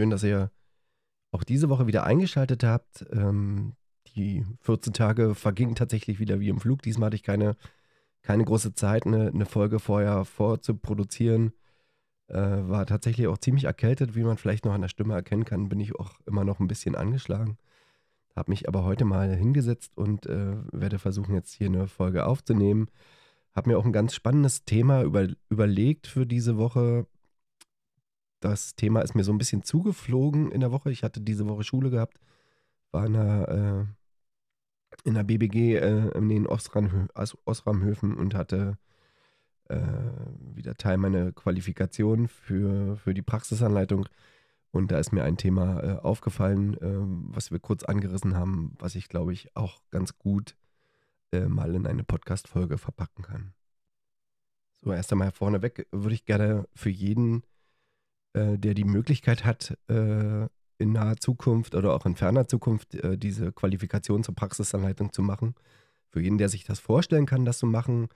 Schön, dass ihr auch diese Woche wieder eingeschaltet habt. Ähm, die 14 Tage vergingen tatsächlich wieder wie im Flug. Diesmal hatte ich keine, keine große Zeit, eine, eine Folge vorher vorzuproduzieren. Äh, war tatsächlich auch ziemlich erkältet, wie man vielleicht noch an der Stimme erkennen kann, bin ich auch immer noch ein bisschen angeschlagen. Habe mich aber heute mal hingesetzt und äh, werde versuchen, jetzt hier eine Folge aufzunehmen. Habe mir auch ein ganz spannendes Thema über, überlegt für diese Woche, das Thema ist mir so ein bisschen zugeflogen in der Woche. Ich hatte diese Woche Schule gehabt, war in der, äh, in der BBG äh, in den Osram, Osramhöfen und hatte äh, wieder Teil meiner Qualifikation für, für die Praxisanleitung. Und da ist mir ein Thema äh, aufgefallen, äh, was wir kurz angerissen haben, was ich, glaube ich, auch ganz gut äh, mal in eine Podcast-Folge verpacken kann. So, erst einmal vorneweg würde ich gerne für jeden äh, der die Möglichkeit hat, äh, in naher Zukunft oder auch in ferner Zukunft äh, diese Qualifikation zur Praxisanleitung zu machen. Für jeden, der sich das vorstellen kann, das zu machen,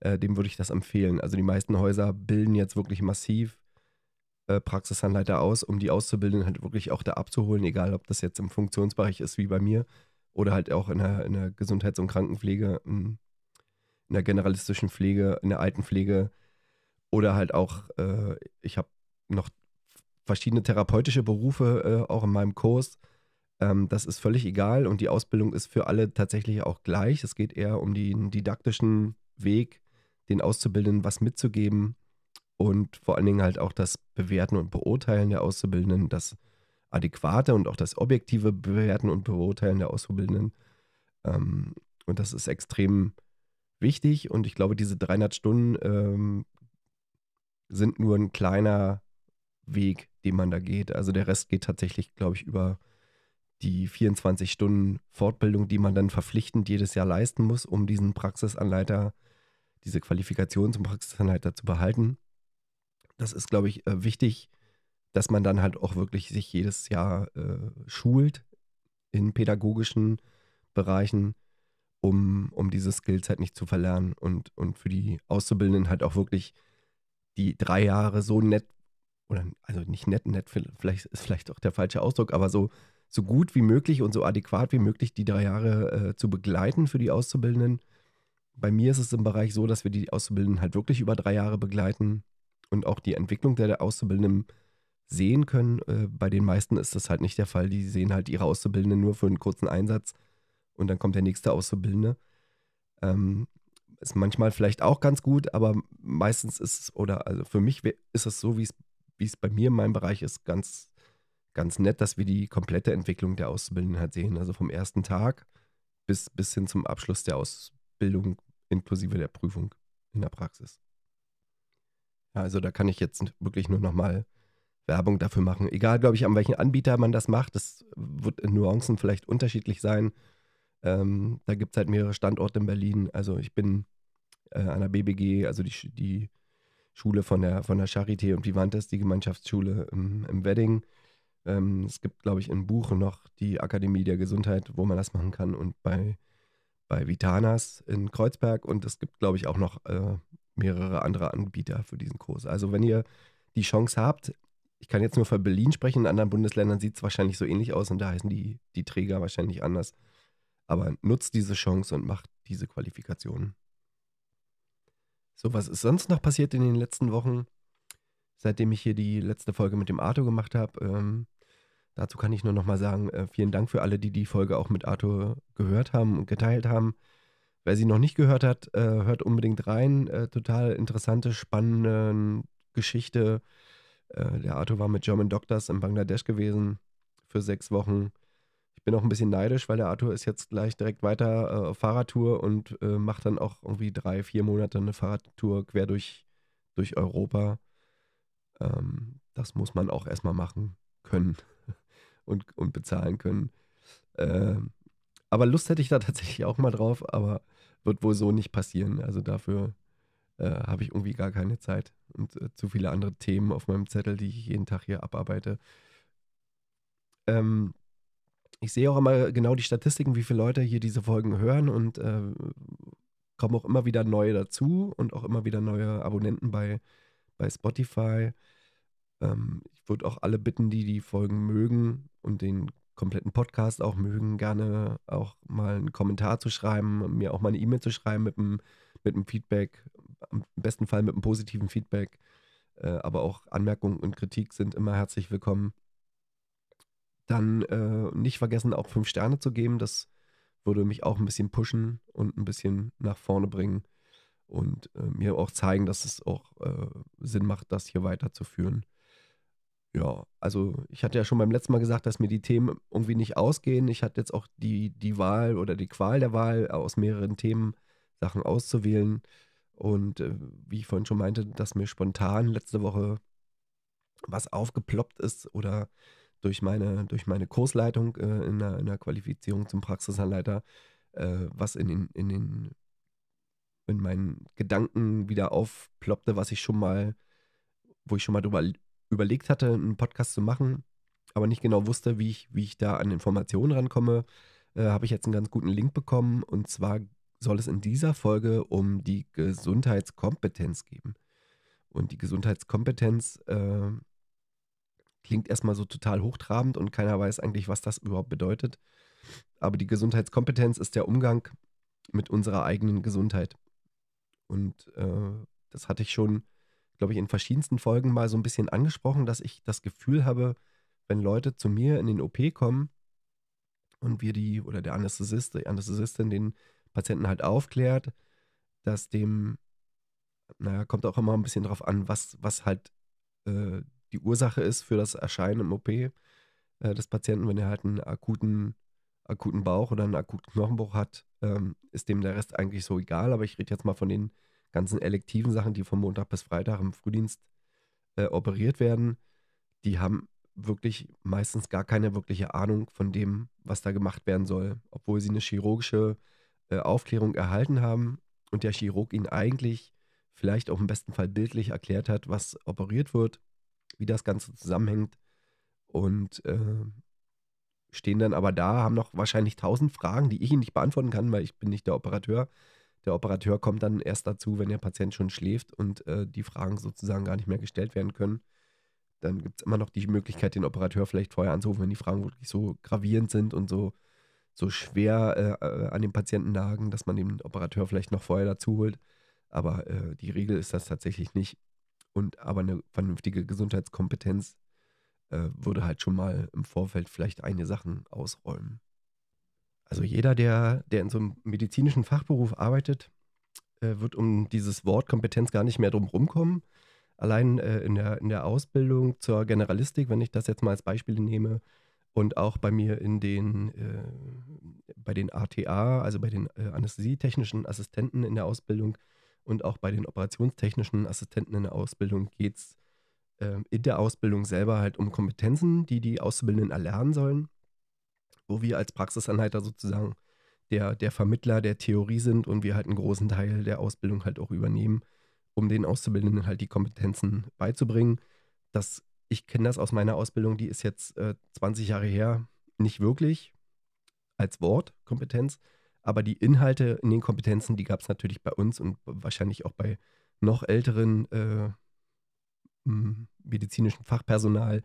äh, dem würde ich das empfehlen. Also die meisten Häuser bilden jetzt wirklich massiv äh, Praxisanleiter aus, um die Auszubildenden halt wirklich auch da abzuholen, egal ob das jetzt im Funktionsbereich ist wie bei mir oder halt auch in der, in der Gesundheits- und Krankenpflege, in, in der generalistischen Pflege, in der Altenpflege oder halt auch, äh, ich habe noch verschiedene therapeutische Berufe äh, auch in meinem Kurs. Ähm, das ist völlig egal und die Ausbildung ist für alle tatsächlich auch gleich. Es geht eher um den didaktischen Weg, den Auszubildenden was mitzugeben und vor allen Dingen halt auch das Bewerten und Beurteilen der Auszubildenden, das adäquate und auch das objektive Bewerten und Beurteilen der Auszubildenden. Ähm, und das ist extrem wichtig und ich glaube, diese 300 Stunden ähm, sind nur ein kleiner Weg, den man da geht. Also der Rest geht tatsächlich, glaube ich, über die 24 Stunden Fortbildung, die man dann verpflichtend jedes Jahr leisten muss, um diesen Praxisanleiter, diese Qualifikation zum Praxisanleiter zu behalten. Das ist, glaube ich, äh, wichtig, dass man dann halt auch wirklich sich jedes Jahr äh, schult in pädagogischen Bereichen, um, um diese Skills halt nicht zu verlernen und, und für die Auszubildenden halt auch wirklich die drei Jahre so nett oder also nicht nett, nett vielleicht ist vielleicht auch der falsche Ausdruck, aber so, so gut wie möglich und so adäquat wie möglich die drei Jahre äh, zu begleiten für die Auszubildenden. Bei mir ist es im Bereich so, dass wir die Auszubildenden halt wirklich über drei Jahre begleiten und auch die Entwicklung der Auszubildenden sehen können. Äh, bei den meisten ist das halt nicht der Fall. Die sehen halt ihre Auszubildenden nur für einen kurzen Einsatz und dann kommt der nächste Auszubildende. Ähm, ist manchmal vielleicht auch ganz gut, aber meistens ist es, oder also für mich ist es so, wie es wie es bei mir in meinem Bereich ist, ganz, ganz nett, dass wir die komplette Entwicklung der Auszubildenden halt sehen. Also vom ersten Tag bis, bis hin zum Abschluss der Ausbildung inklusive der Prüfung in der Praxis. Also da kann ich jetzt wirklich nur nochmal Werbung dafür machen. Egal, glaube ich, an welchen Anbieter man das macht. Das wird in Nuancen vielleicht unterschiedlich sein. Ähm, da gibt es halt mehrere Standorte in Berlin. Also ich bin äh, an der BBG, also die, die Schule von der, von der Charité und Vivantes, die Gemeinschaftsschule im, im Wedding. Ähm, es gibt, glaube ich, in Buche noch die Akademie der Gesundheit, wo man das machen kann und bei, bei Vitanas in Kreuzberg und es gibt, glaube ich, auch noch äh, mehrere andere Anbieter für diesen Kurs. Also wenn ihr die Chance habt, ich kann jetzt nur für Berlin sprechen, in anderen Bundesländern sieht es wahrscheinlich so ähnlich aus und da heißen die, die Träger wahrscheinlich anders. Aber nutzt diese Chance und macht diese Qualifikationen. So, was ist sonst noch passiert in den letzten Wochen, seitdem ich hier die letzte Folge mit dem Arthur gemacht habe? Ähm, dazu kann ich nur noch mal sagen, äh, vielen Dank für alle, die die Folge auch mit Arthur gehört haben und geteilt haben. Wer sie noch nicht gehört hat, äh, hört unbedingt rein. Äh, total interessante, spannende Geschichte. Äh, der Arthur war mit German Doctors in Bangladesch gewesen für sechs Wochen. Bin auch ein bisschen neidisch, weil der Arthur ist jetzt gleich direkt weiter äh, auf Fahrradtour und äh, macht dann auch irgendwie drei, vier Monate eine Fahrradtour quer durch, durch Europa. Ähm, das muss man auch erstmal machen können und, und bezahlen können. Ähm, aber Lust hätte ich da tatsächlich auch mal drauf, aber wird wohl so nicht passieren. Also dafür äh, habe ich irgendwie gar keine Zeit und äh, zu viele andere Themen auf meinem Zettel, die ich jeden Tag hier abarbeite. Ähm, ich sehe auch immer genau die Statistiken, wie viele Leute hier diese Folgen hören und äh, kommen auch immer wieder neue dazu und auch immer wieder neue Abonnenten bei, bei Spotify. Ähm, ich würde auch alle bitten, die die Folgen mögen und den kompletten Podcast auch mögen, gerne auch mal einen Kommentar zu schreiben, mir auch mal eine E-Mail zu schreiben mit einem, mit einem Feedback, im besten Fall mit einem positiven Feedback. Äh, aber auch Anmerkungen und Kritik sind immer herzlich willkommen. Dann äh, nicht vergessen, auch fünf Sterne zu geben. Das würde mich auch ein bisschen pushen und ein bisschen nach vorne bringen und äh, mir auch zeigen, dass es auch äh, Sinn macht, das hier weiterzuführen. Ja, also ich hatte ja schon beim letzten Mal gesagt, dass mir die Themen irgendwie nicht ausgehen. Ich hatte jetzt auch die, die Wahl oder die Qual der Wahl, aus mehreren Themen Sachen auszuwählen. Und äh, wie ich vorhin schon meinte, dass mir spontan letzte Woche was aufgeploppt ist oder durch meine, durch meine Kursleitung äh, in, der, in der Qualifizierung zum Praxisanleiter, äh, was in den, in den in meinen Gedanken wieder aufploppte, was ich schon mal, wo ich schon mal drüber überlegt hatte, einen Podcast zu machen, aber nicht genau wusste, wie ich, wie ich da an Informationen rankomme, äh, habe ich jetzt einen ganz guten Link bekommen. Und zwar soll es in dieser Folge um die Gesundheitskompetenz gehen. Und die Gesundheitskompetenz äh, klingt erstmal so total hochtrabend und keiner weiß eigentlich, was das überhaupt bedeutet. Aber die Gesundheitskompetenz ist der Umgang mit unserer eigenen Gesundheit. Und äh, das hatte ich schon glaube ich, in verschiedensten Folgen mal so ein bisschen angesprochen, dass ich das Gefühl habe, wenn Leute zu mir in den OP kommen und wir die oder der Anästhesist, die Anästhesistin den Patienten halt aufklärt, dass dem, naja, kommt auch immer ein bisschen drauf an, was, was halt äh, die Ursache ist für das Erscheinen im OP äh, des Patienten, wenn er halt einen akuten, akuten Bauch oder einen akuten Knochenbruch hat, ähm, ist dem der Rest eigentlich so egal. Aber ich rede jetzt mal von den ganzen elektiven Sachen, die von Montag bis Freitag im Frühdienst äh, operiert werden, die haben wirklich meistens gar keine wirkliche Ahnung von dem, was da gemacht werden soll, obwohl sie eine chirurgische äh, Aufklärung erhalten haben und der Chirurg ihnen eigentlich vielleicht auch im besten Fall bildlich erklärt hat, was operiert wird, wie das Ganze zusammenhängt und äh, stehen dann aber da, haben noch wahrscheinlich tausend Fragen, die ich ihnen nicht beantworten kann, weil ich bin nicht der Operateur. Der Operateur kommt dann erst dazu, wenn der Patient schon schläft und äh, die Fragen sozusagen gar nicht mehr gestellt werden können. Dann gibt es immer noch die Möglichkeit, den Operateur vielleicht vorher anzurufen, wenn die Fragen wirklich so gravierend sind und so, so schwer äh, äh, an den Patienten nagen, dass man den Operateur vielleicht noch vorher dazu holt. Aber äh, die Regel ist das tatsächlich nicht. Und aber eine vernünftige Gesundheitskompetenz äh, würde halt schon mal im Vorfeld vielleicht einige Sachen ausräumen. Also jeder, der, der in so einem medizinischen Fachberuf arbeitet, äh, wird um dieses Wort Kompetenz gar nicht mehr drum rumkommen. Allein äh, in, der, in der Ausbildung zur Generalistik, wenn ich das jetzt mal als Beispiel nehme, und auch bei mir in den, äh, bei den ATA, also bei den äh, anästhesietechnischen Assistenten in der Ausbildung und auch bei den operationstechnischen Assistenten in der Ausbildung geht es äh, in der Ausbildung selber halt um Kompetenzen, die die Auszubildenden erlernen sollen wo wir als Praxisanleiter sozusagen der, der Vermittler der Theorie sind und wir halt einen großen Teil der Ausbildung halt auch übernehmen, um den Auszubildenden halt die Kompetenzen beizubringen. Das, ich kenne das aus meiner Ausbildung, die ist jetzt äh, 20 Jahre her, nicht wirklich als Wort Kompetenz, aber die Inhalte in den Kompetenzen, die gab es natürlich bei uns und wahrscheinlich auch bei noch älteren äh, medizinischen Fachpersonal,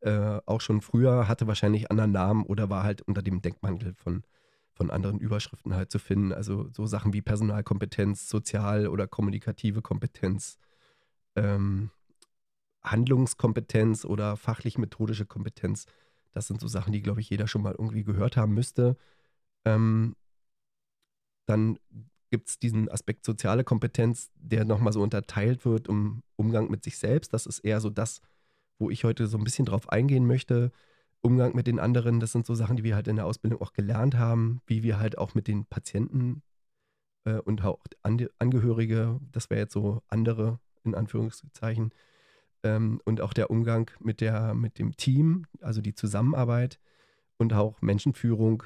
äh, auch schon früher, hatte wahrscheinlich anderen Namen oder war halt unter dem Deckmantel von, von anderen Überschriften halt zu finden. Also so Sachen wie Personalkompetenz, sozial- oder kommunikative Kompetenz, ähm, Handlungskompetenz oder fachlich-methodische Kompetenz. Das sind so Sachen, die, glaube ich, jeder schon mal irgendwie gehört haben müsste. Ähm, dann gibt es diesen Aspekt soziale Kompetenz, der nochmal so unterteilt wird um Umgang mit sich selbst. Das ist eher so das, wo ich heute so ein bisschen drauf eingehen möchte. Umgang mit den anderen, das sind so Sachen, die wir halt in der Ausbildung auch gelernt haben, wie wir halt auch mit den Patienten äh, und auch Angehörige, das wäre jetzt so andere in Anführungszeichen, ähm, und auch der Umgang mit, der, mit dem Team, also die Zusammenarbeit und auch Menschenführung,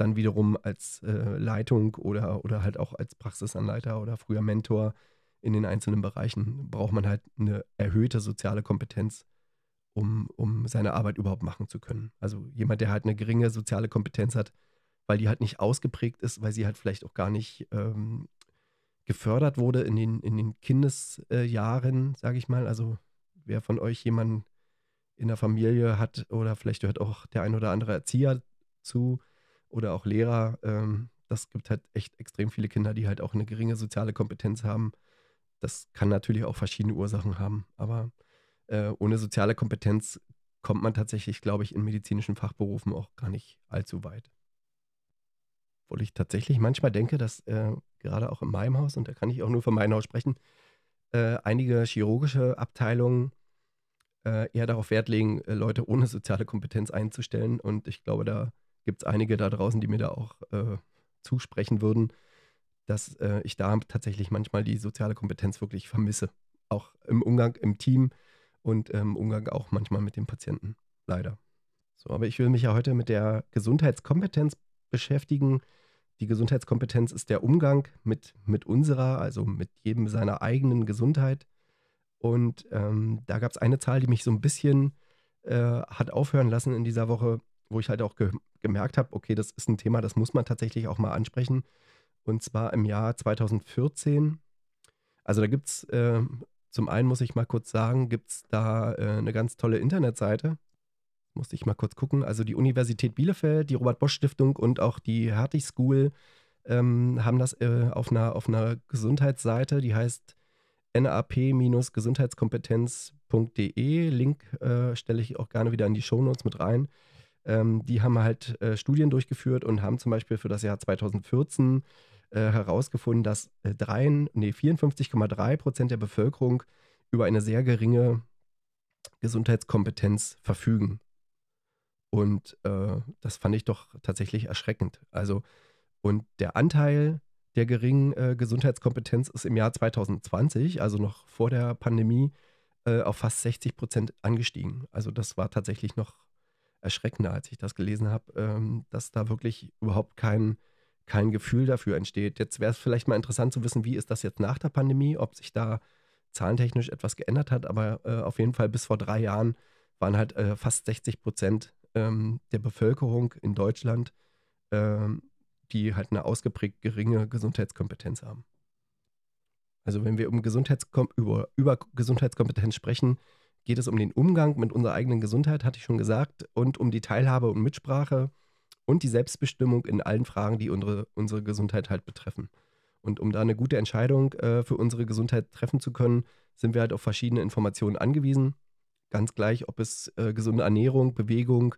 dann wiederum als äh, Leitung oder, oder halt auch als Praxisanleiter oder früher Mentor in den einzelnen Bereichen braucht man halt eine erhöhte soziale Kompetenz, um, um seine Arbeit überhaupt machen zu können. Also jemand, der halt eine geringe soziale Kompetenz hat, weil die halt nicht ausgeprägt ist, weil sie halt vielleicht auch gar nicht ähm, gefördert wurde in den, in den Kindesjahren, sage ich mal. Also wer von euch jemanden in der Familie hat oder vielleicht hört auch der ein oder andere Erzieher zu oder auch Lehrer, ähm, das gibt halt echt extrem viele Kinder, die halt auch eine geringe soziale Kompetenz haben. Das kann natürlich auch verschiedene Ursachen haben, aber äh, ohne soziale Kompetenz kommt man tatsächlich, glaube ich, in medizinischen Fachberufen auch gar nicht allzu weit. Obwohl ich tatsächlich manchmal denke, dass äh, gerade auch in meinem Haus, und da kann ich auch nur für mein Haus sprechen, äh, einige chirurgische Abteilungen äh, eher darauf Wert legen, äh, Leute ohne soziale Kompetenz einzustellen. Und ich glaube, da gibt es einige da draußen, die mir da auch äh, zusprechen würden, dass äh, ich da tatsächlich manchmal die soziale Kompetenz wirklich vermisse. Auch im Umgang im Team und im Umgang auch manchmal mit den Patienten. Leider. So, aber ich will mich ja heute mit der Gesundheitskompetenz beschäftigen. Die Gesundheitskompetenz ist der Umgang mit, mit unserer, also mit jedem seiner eigenen Gesundheit. Und ähm, da gab es eine Zahl, die mich so ein bisschen äh, hat aufhören lassen in dieser Woche, wo ich halt auch ge gemerkt habe, okay, das ist ein Thema, das muss man tatsächlich auch mal ansprechen. Und zwar im Jahr 2014. Also da gibt es, äh, zum einen muss ich mal kurz sagen, gibt es da äh, eine ganz tolle Internetseite, musste ich mal kurz gucken. Also die Universität Bielefeld, die Robert-Bosch-Stiftung und auch die Hertie School ähm, haben das äh, auf, einer, auf einer Gesundheitsseite, die heißt nap-gesundheitskompetenz.de. Link äh, stelle ich auch gerne wieder in die Shownotes mit rein. Ähm, die haben halt äh, Studien durchgeführt und haben zum Beispiel für das Jahr 2014 äh, herausgefunden, dass äh, nee, 54,3 Prozent der Bevölkerung über eine sehr geringe Gesundheitskompetenz verfügen. Und äh, das fand ich doch tatsächlich erschreckend. Also, und der Anteil der geringen äh, Gesundheitskompetenz ist im Jahr 2020, also noch vor der Pandemie, äh, auf fast 60 Prozent angestiegen. Also das war tatsächlich noch erschreckender, als ich das gelesen habe, ähm, dass da wirklich überhaupt kein, kein Gefühl dafür entsteht. Jetzt wäre es vielleicht mal interessant zu wissen, wie ist das jetzt nach der Pandemie, ob sich da zahlentechnisch etwas geändert hat, aber äh, auf jeden Fall bis vor drei Jahren waren halt äh, fast 60 Prozent ähm, der Bevölkerung in Deutschland, ähm, die halt eine ausgeprägt geringe Gesundheitskompetenz haben. Also wenn wir um Gesundheitskom über, über Gesundheitskompetenz sprechen, geht es um den Umgang mit unserer eigenen Gesundheit, hatte ich schon gesagt, und um die Teilhabe und Mitsprache und die Selbstbestimmung in allen Fragen, die unsere, unsere Gesundheit halt betreffen. Und um da eine gute Entscheidung äh, für unsere Gesundheit treffen zu können, sind wir halt auf verschiedene Informationen angewiesen. Ganz gleich, ob es äh, gesunde Ernährung, Bewegung,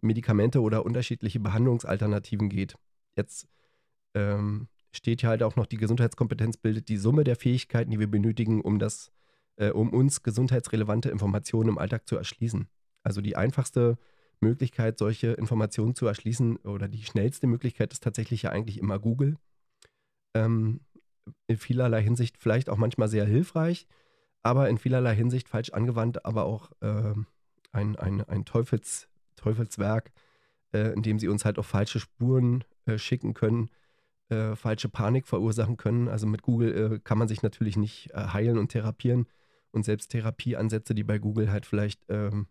Medikamente oder unterschiedliche Behandlungsalternativen geht. Jetzt ähm, steht ja halt auch noch, die Gesundheitskompetenz bildet die Summe der Fähigkeiten, die wir benötigen, um das, äh, um uns gesundheitsrelevante Informationen im Alltag zu erschließen. Also die einfachste Möglichkeit, solche Informationen zu erschließen oder die schnellste Möglichkeit ist tatsächlich ja eigentlich immer Google. Ähm, in vielerlei Hinsicht vielleicht auch manchmal sehr hilfreich, aber in vielerlei Hinsicht falsch angewandt, aber auch äh, ein, ein, ein Teufels, Teufelswerk, äh, in dem sie uns halt auf falsche Spuren äh, schicken können, äh, falsche Panik verursachen können. Also mit Google äh, kann man sich natürlich nicht äh, heilen und therapieren. Und selbst Therapieansätze, die bei Google halt vielleicht ähm,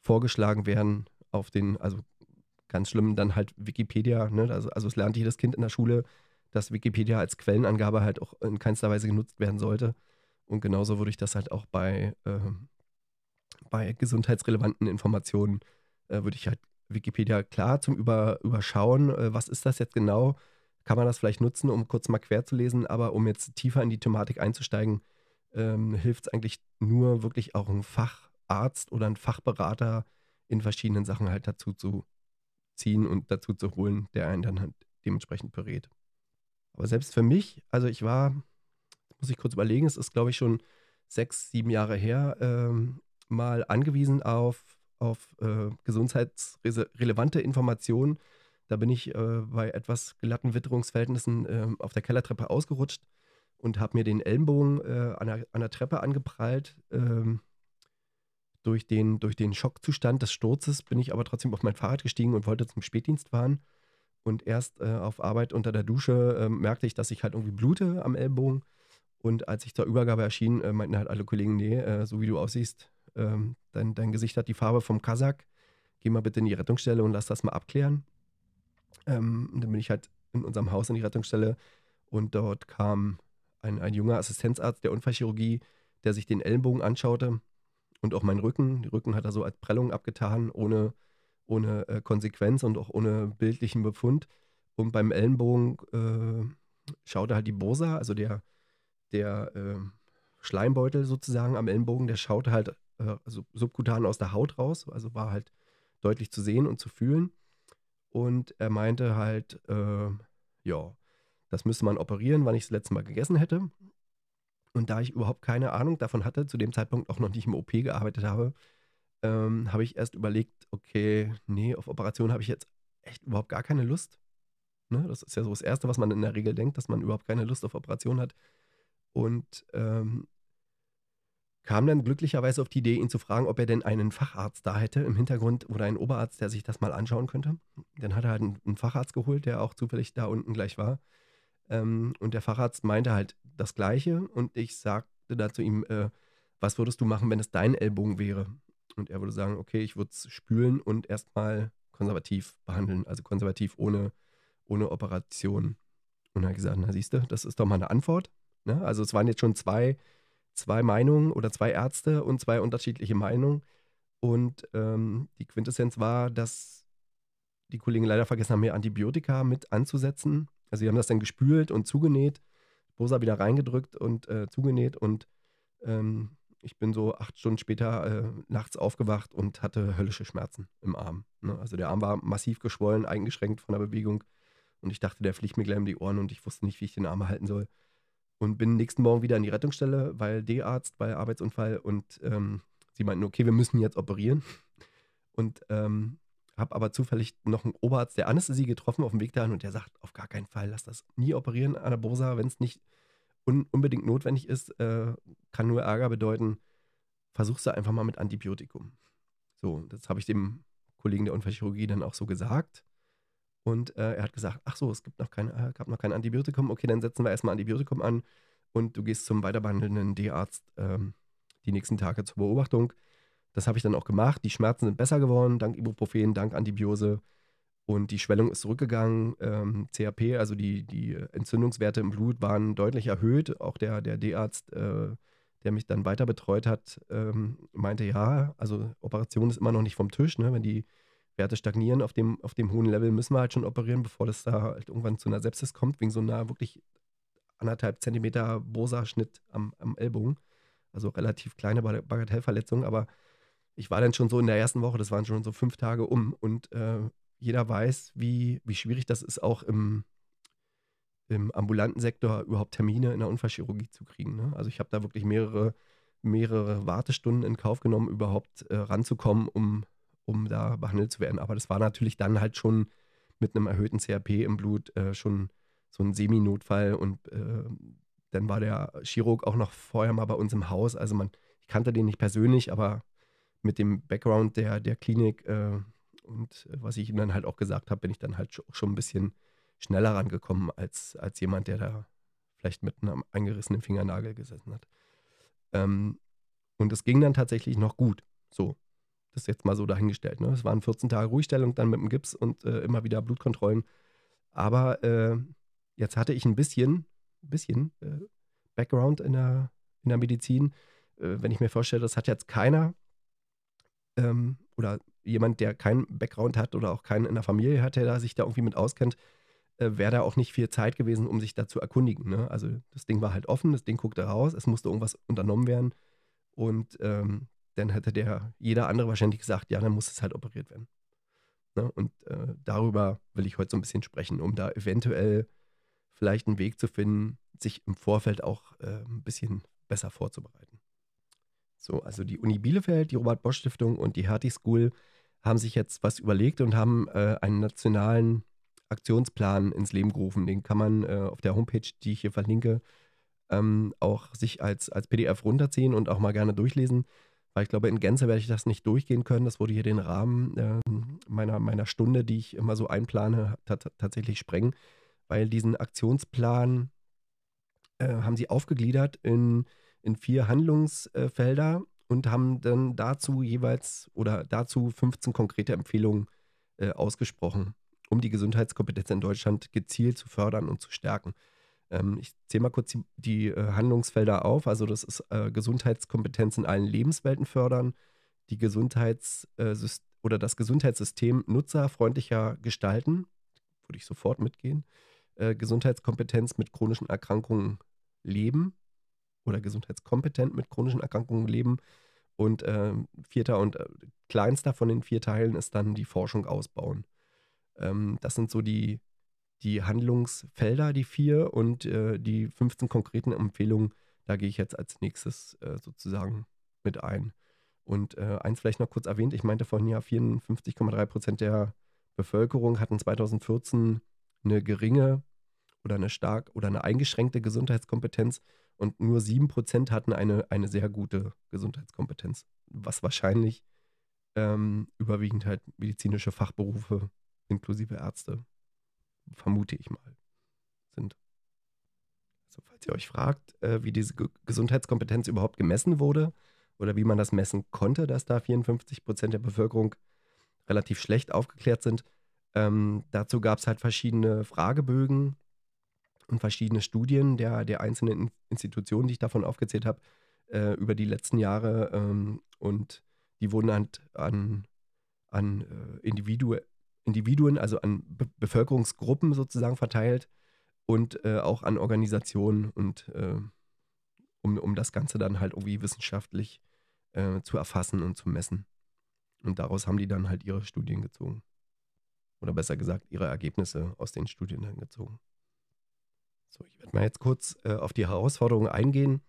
vorgeschlagen werden, auf den, also ganz schlimm, dann halt Wikipedia, ne? also, also es lernt jedes Kind in der Schule, dass Wikipedia als Quellenangabe halt auch in keinster Weise genutzt werden sollte. Und genauso würde ich das halt auch bei, äh, bei gesundheitsrelevanten Informationen, äh, würde ich halt Wikipedia klar zum Über, Überschauen, äh, was ist das jetzt genau, kann man das vielleicht nutzen, um kurz mal quer zu lesen, aber um jetzt tiefer in die Thematik einzusteigen, ähm, hilft es eigentlich nur wirklich auch ein Facharzt oder ein Fachberater in verschiedenen Sachen halt dazu zu ziehen und dazu zu holen, der einen dann halt dementsprechend berät. Aber selbst für mich, also ich war muss ich kurz überlegen, es ist, glaube ich, schon sechs, sieben Jahre her, ähm, mal angewiesen auf, auf äh, gesundheitsrelevante Informationen. Da bin ich äh, bei etwas glatten Witterungsverhältnissen äh, auf der Kellertreppe ausgerutscht und habe mir den Ellenbogen äh, an, der, an, der, Treppe angeprallt. Ähm, durch, den, durch den Schockzustand des Sturzes bin ich aber trotzdem auf mein Fahrrad gestiegen und wollte zum Spätdienst fahren. Und erst äh, auf Arbeit unter der Dusche äh, merkte ich, dass ich halt irgendwie blute am Ellbogen. Und als ich zur Übergabe erschien, äh, meinten halt alle Kollegen, nee, äh, so wie du aussiehst, ähm, dein, dein Gesicht hat die Farbe vom Kasach. Geh mal bitte in die Rettungsstelle und lass das mal abklären. Ähm, dann bin ich halt in unserem Haus in die Rettungsstelle und dort kam ein, ein junger Assistenzarzt der Unfallchirurgie, der sich den Ellenbogen anschaute und auch meinen Rücken. Den Rücken hat er so als Prellung abgetan, ohne, ohne äh, Konsequenz und auch ohne bildlichen Befund. Und beim Ellenbogen äh, schaute halt die Bursa, also der, der äh, Schleimbeutel sozusagen am Ellenbogen, der schaute halt also subkutan aus der Haut raus, also war halt deutlich zu sehen und zu fühlen. Und er meinte halt, äh, ja, das müsste man operieren, wann ich das letzte Mal gegessen hätte. Und da ich überhaupt keine Ahnung davon hatte, zu dem Zeitpunkt auch noch nicht im OP gearbeitet habe, ähm, habe ich erst überlegt, okay, nee, auf Operation habe ich jetzt echt überhaupt gar keine Lust. Ne? Das ist ja so das Erste, was man in der Regel denkt, dass man überhaupt keine Lust auf Operation hat. Und ähm, kam dann glücklicherweise auf die Idee, ihn zu fragen, ob er denn einen Facharzt da hätte im Hintergrund oder einen Oberarzt, der sich das mal anschauen könnte. Dann hat er halt einen Facharzt geholt, der auch zufällig da unten gleich war. Ähm, und der Facharzt meinte halt das Gleiche und ich sagte da zu ihm, äh, was würdest du machen, wenn es dein Ellbogen wäre? Und er würde sagen, okay, ich würde es spülen und erstmal konservativ behandeln, also konservativ ohne, ohne Operation. Und er hat gesagt, na siehst du, das ist doch mal eine Antwort. Ne? Also es waren jetzt schon zwei, zwei Meinungen oder zwei Ärzte und zwei unterschiedliche Meinungen. Und ähm, die Quintessenz war, dass die Kollegen leider vergessen haben, mehr Antibiotika mit anzusetzen. Also sie haben das dann gespült und zugenäht, Bosa wieder reingedrückt und äh, zugenäht und ähm, ich bin so acht Stunden später äh, nachts aufgewacht und hatte höllische Schmerzen im Arm. Ne? Also der Arm war massiv geschwollen, eingeschränkt von der Bewegung und ich dachte, der fliegt mir gleich um die Ohren und ich wusste nicht, wie ich den Arm halten soll. Und bin nächsten Morgen wieder in die Rettungsstelle, weil D-Arzt bei Arbeitsunfall und ähm, sie meinten, okay, wir müssen jetzt operieren. Und ähm, habe aber zufällig noch einen Oberarzt der Anästhesie getroffen auf dem Weg dahin und der sagt, auf gar keinen Fall, lass das nie operieren an der Bursa, wenn es nicht un unbedingt notwendig ist, äh, kann nur Ärger bedeuten, versuchst du einfach mal mit Antibiotikum. So, das habe ich dem Kollegen der Unfallchirurgie dann auch so gesagt. Und äh, er hat gesagt, ach so, es gibt noch kein, äh, gab noch kein Antibiotikum. Okay, dann setzen wir erstmal Antibiotikum an und du gehst zum weiterbehandelnden D-Arzt ähm, die nächsten Tage zur Beobachtung. Das habe ich dann auch gemacht. Die Schmerzen sind besser geworden, dank Ibuprofen, dank Antibiose. Und die Schwellung ist zurückgegangen. Ähm, CRP, also die, die Entzündungswerte im Blut, waren deutlich erhöht. Auch der, der D-Arzt, äh, der mich dann weiter betreut hat, ähm, meinte, ja, also Operation ist immer noch nicht vom Tisch. Ne? Wenn die Werte stagnieren auf dem, auf dem hohen Level, müssen wir halt schon operieren, bevor das da halt irgendwann zu einer Sepsis kommt, wegen so einer wirklich anderthalb Zentimeter Bosa-Schnitt am, am Ellbogen. Also relativ kleine Bagatellverletzung, aber ich war dann schon so in der ersten Woche, das waren schon so fünf Tage um und äh, jeder weiß, wie, wie schwierig das ist, auch im, im ambulanten Sektor überhaupt Termine in der Unfallchirurgie zu kriegen. Ne? Also ich habe da wirklich mehrere, mehrere Wartestunden in Kauf genommen, überhaupt äh, ranzukommen, um, um da behandelt zu werden. Aber das war natürlich dann halt schon mit einem erhöhten CRP im Blut äh, schon so ein Semi-Notfall und äh, dann war der Chirurg auch noch vorher mal bei uns im Haus. Also man, ich kannte den nicht persönlich, aber mit dem Background der, der Klinik äh, und was ich ihm dann halt auch gesagt habe, bin ich dann halt schon ein bisschen schneller rangekommen als, als jemand, der da vielleicht mit einem eingerissenen Fingernagel gesessen hat. Ähm, und es ging dann tatsächlich noch gut. So, das ist jetzt mal so dahingestellt. Ne? Es waren 14 Tage Ruhestellung dann mit dem Gips und äh, immer wieder Blutkontrollen. Aber äh, jetzt hatte ich ein bisschen, bisschen äh, Background in der, in der Medizin. Äh, wenn ich mir vorstelle, das hat jetzt keiner ähm, oder jemand, der keinen Background hat oder auch keinen in der Familie hat, der da sich da irgendwie mit auskennt, äh, wäre da auch nicht viel Zeit gewesen, um sich da zu erkundigen. Ne? Also das Ding war halt offen, das Ding guckte raus, es musste irgendwas unternommen werden und ähm, dann hätte der jeder andere wahrscheinlich gesagt, ja, dann muss es halt operiert werden. Ne? Und äh, darüber will ich heute so ein bisschen sprechen, um da eventuell vielleicht einen Weg zu finden, sich im Vorfeld auch äh, ein bisschen besser vorzubereiten. So, also die Uni Bielefeld, die Robert-Bosch-Stiftung und die Hertie School haben sich jetzt was überlegt und haben äh, einen nationalen Aktionsplan ins Leben gerufen. Den kann man äh, auf der Homepage, die ich hier verlinke, ähm, auch sich als, als PDF runterziehen und auch mal gerne durchlesen. Weil ich glaube, in Gänze werde ich das nicht durchgehen können. Das würde hier den Rahmen äh, meiner, meiner Stunde, die ich immer so einplane, tatsächlich sprengen. Weil diesen Aktionsplan äh, haben sie aufgegliedert in, in vier Handlungsfelder und haben dann dazu jeweils oder dazu 15 konkrete Empfehlungen äh, ausgesprochen, um die Gesundheitskompetenz in Deutschland gezielt zu fördern und zu stärken. Ähm, ich zähle mal kurz die, äh, Handlungsfelder auf. Also das ist äh, Gesundheitskompetenz in allen Lebenswelten fördern, die Gesundheits- oder das Gesundheitssystem nutzerfreundlicher gestalten, würde ich sofort mitgehen. Gesundheitskompetenz mit chronischen Erkrankungen leben, oder gesundheitskompetent mit chronischen Erkrankungen leben. Und äh, vierter und äh, kleinster von den vier Teilen ist dann die Forschung ausbauen. Ähm, das sind so die, die Handlungsfelder, die vier und äh, die 15 konkreten Empfehlungen, da gehe ich jetzt als nächstes äh, sozusagen mit ein. Und äh, eins vielleicht noch kurz erwähnt, ich meinte vorhin ja, 54,3 Prozent der Bevölkerung hatten 2014 eine geringe oder eine stark oder eine eingeschränkte Gesundheitskompetenz und nur 7% hatten eine, eine sehr gute Gesundheitskompetenz, was wahrscheinlich ähm, überwiegend halt medizinische Fachberufe inklusive Ärzte, vermute ich mal, sind. Also falls ihr euch fragt, äh, wie diese G Gesundheitskompetenz überhaupt gemessen wurde oder wie man das messen konnte, dass da 54% der Bevölkerung relativ schlecht aufgeklärt sind, ähm, dazu gab es halt verschiedene Fragebögen, und verschiedene Studien der, der einzelnen Institutionen, die ich davon aufgezählt habe, äh, über die letzten Jahre. Ähm, und die wurden halt an, an äh, Individu Individuen, also an Be Bevölkerungsgruppen sozusagen verteilt und äh, auch an Organisationen und äh, um, um das Ganze dann halt irgendwie wissenschaftlich äh, zu erfassen und zu messen. Und daraus haben die dann halt ihre Studien gezogen. Oder besser gesagt, ihre Ergebnisse aus den Studien dann gezogen. So, ich werde mal jetzt kurz äh, auf die Herausforderungen eingehen,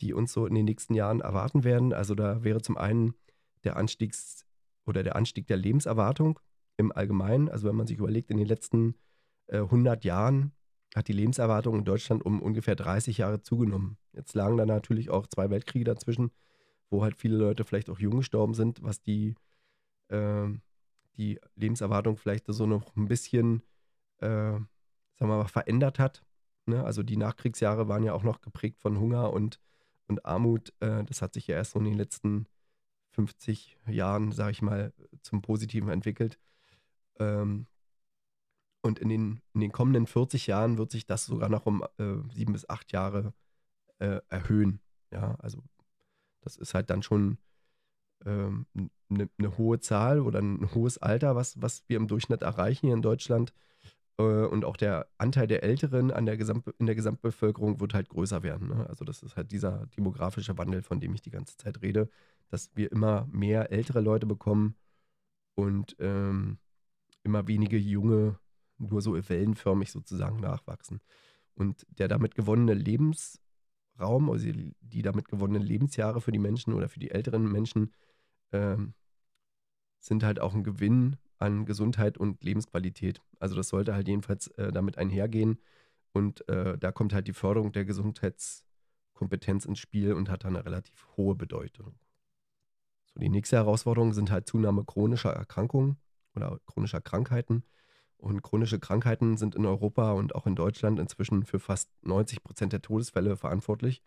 die uns so in den nächsten Jahren erwarten werden. Also da wäre zum einen der Anstiegs- oder der Anstieg der Lebenserwartung im Allgemeinen. Also wenn man sich überlegt, in den letzten äh, 100 Jahren hat die Lebenserwartung in Deutschland um ungefähr 30 Jahre zugenommen. Jetzt lagen da natürlich auch zwei Weltkriege dazwischen, wo halt viele Leute vielleicht auch jung gestorben sind, was die, äh, die Lebenserwartung vielleicht so noch ein bisschen, äh, sagen wir mal, verändert hat. Ne? Also die Nachkriegsjahre waren ja auch noch geprägt von Hunger und, und Armut. Äh, das hat sich ja erst so in den letzten 50 Jahren, sage ich mal, zum Positiven entwickelt. Ähm, und in den, in den kommenden 40 Jahren wird sich das sogar noch um äh, sieben bis acht Jahre äh, erhöhen. Ja, also das ist halt dann schon eine ähm, ne, ne hohe Zahl oder ein hohes Alter, was, was wir im Durchschnitt erreichen hier in Deutschland. Äh, und auch der Anteil der Älteren an der Gesamt, in der Gesamtbevölkerung wird halt größer werden. Ne? Also das ist halt dieser demografische Wandel, von dem ich die ganze Zeit rede, dass wir immer mehr ältere Leute bekommen und ähm, immer wenige junge, nur so wellenförmig sozusagen nachwachsen. Und der damit gewonnene Lebensraum, also die damit gewonnenen Lebensjahre für die Menschen oder für die älteren Menschen, ähm, sind halt auch ein Gewinn an Gesundheit und Lebensqualität. Also das sollte halt jedenfalls äh, damit einhergehen. Und äh, da kommt halt die Förderung der Gesundheitskompetenz ins Spiel und hat dann eine relativ hohe Bedeutung. So, die nächste Herausforderung sind halt Zunahme chronischer Erkrankungen oder chronischer Krankheiten. Und chronische Krankheiten sind in Europa und auch in Deutschland inzwischen für fast 90 Prozent der Todesfälle verantwortlich.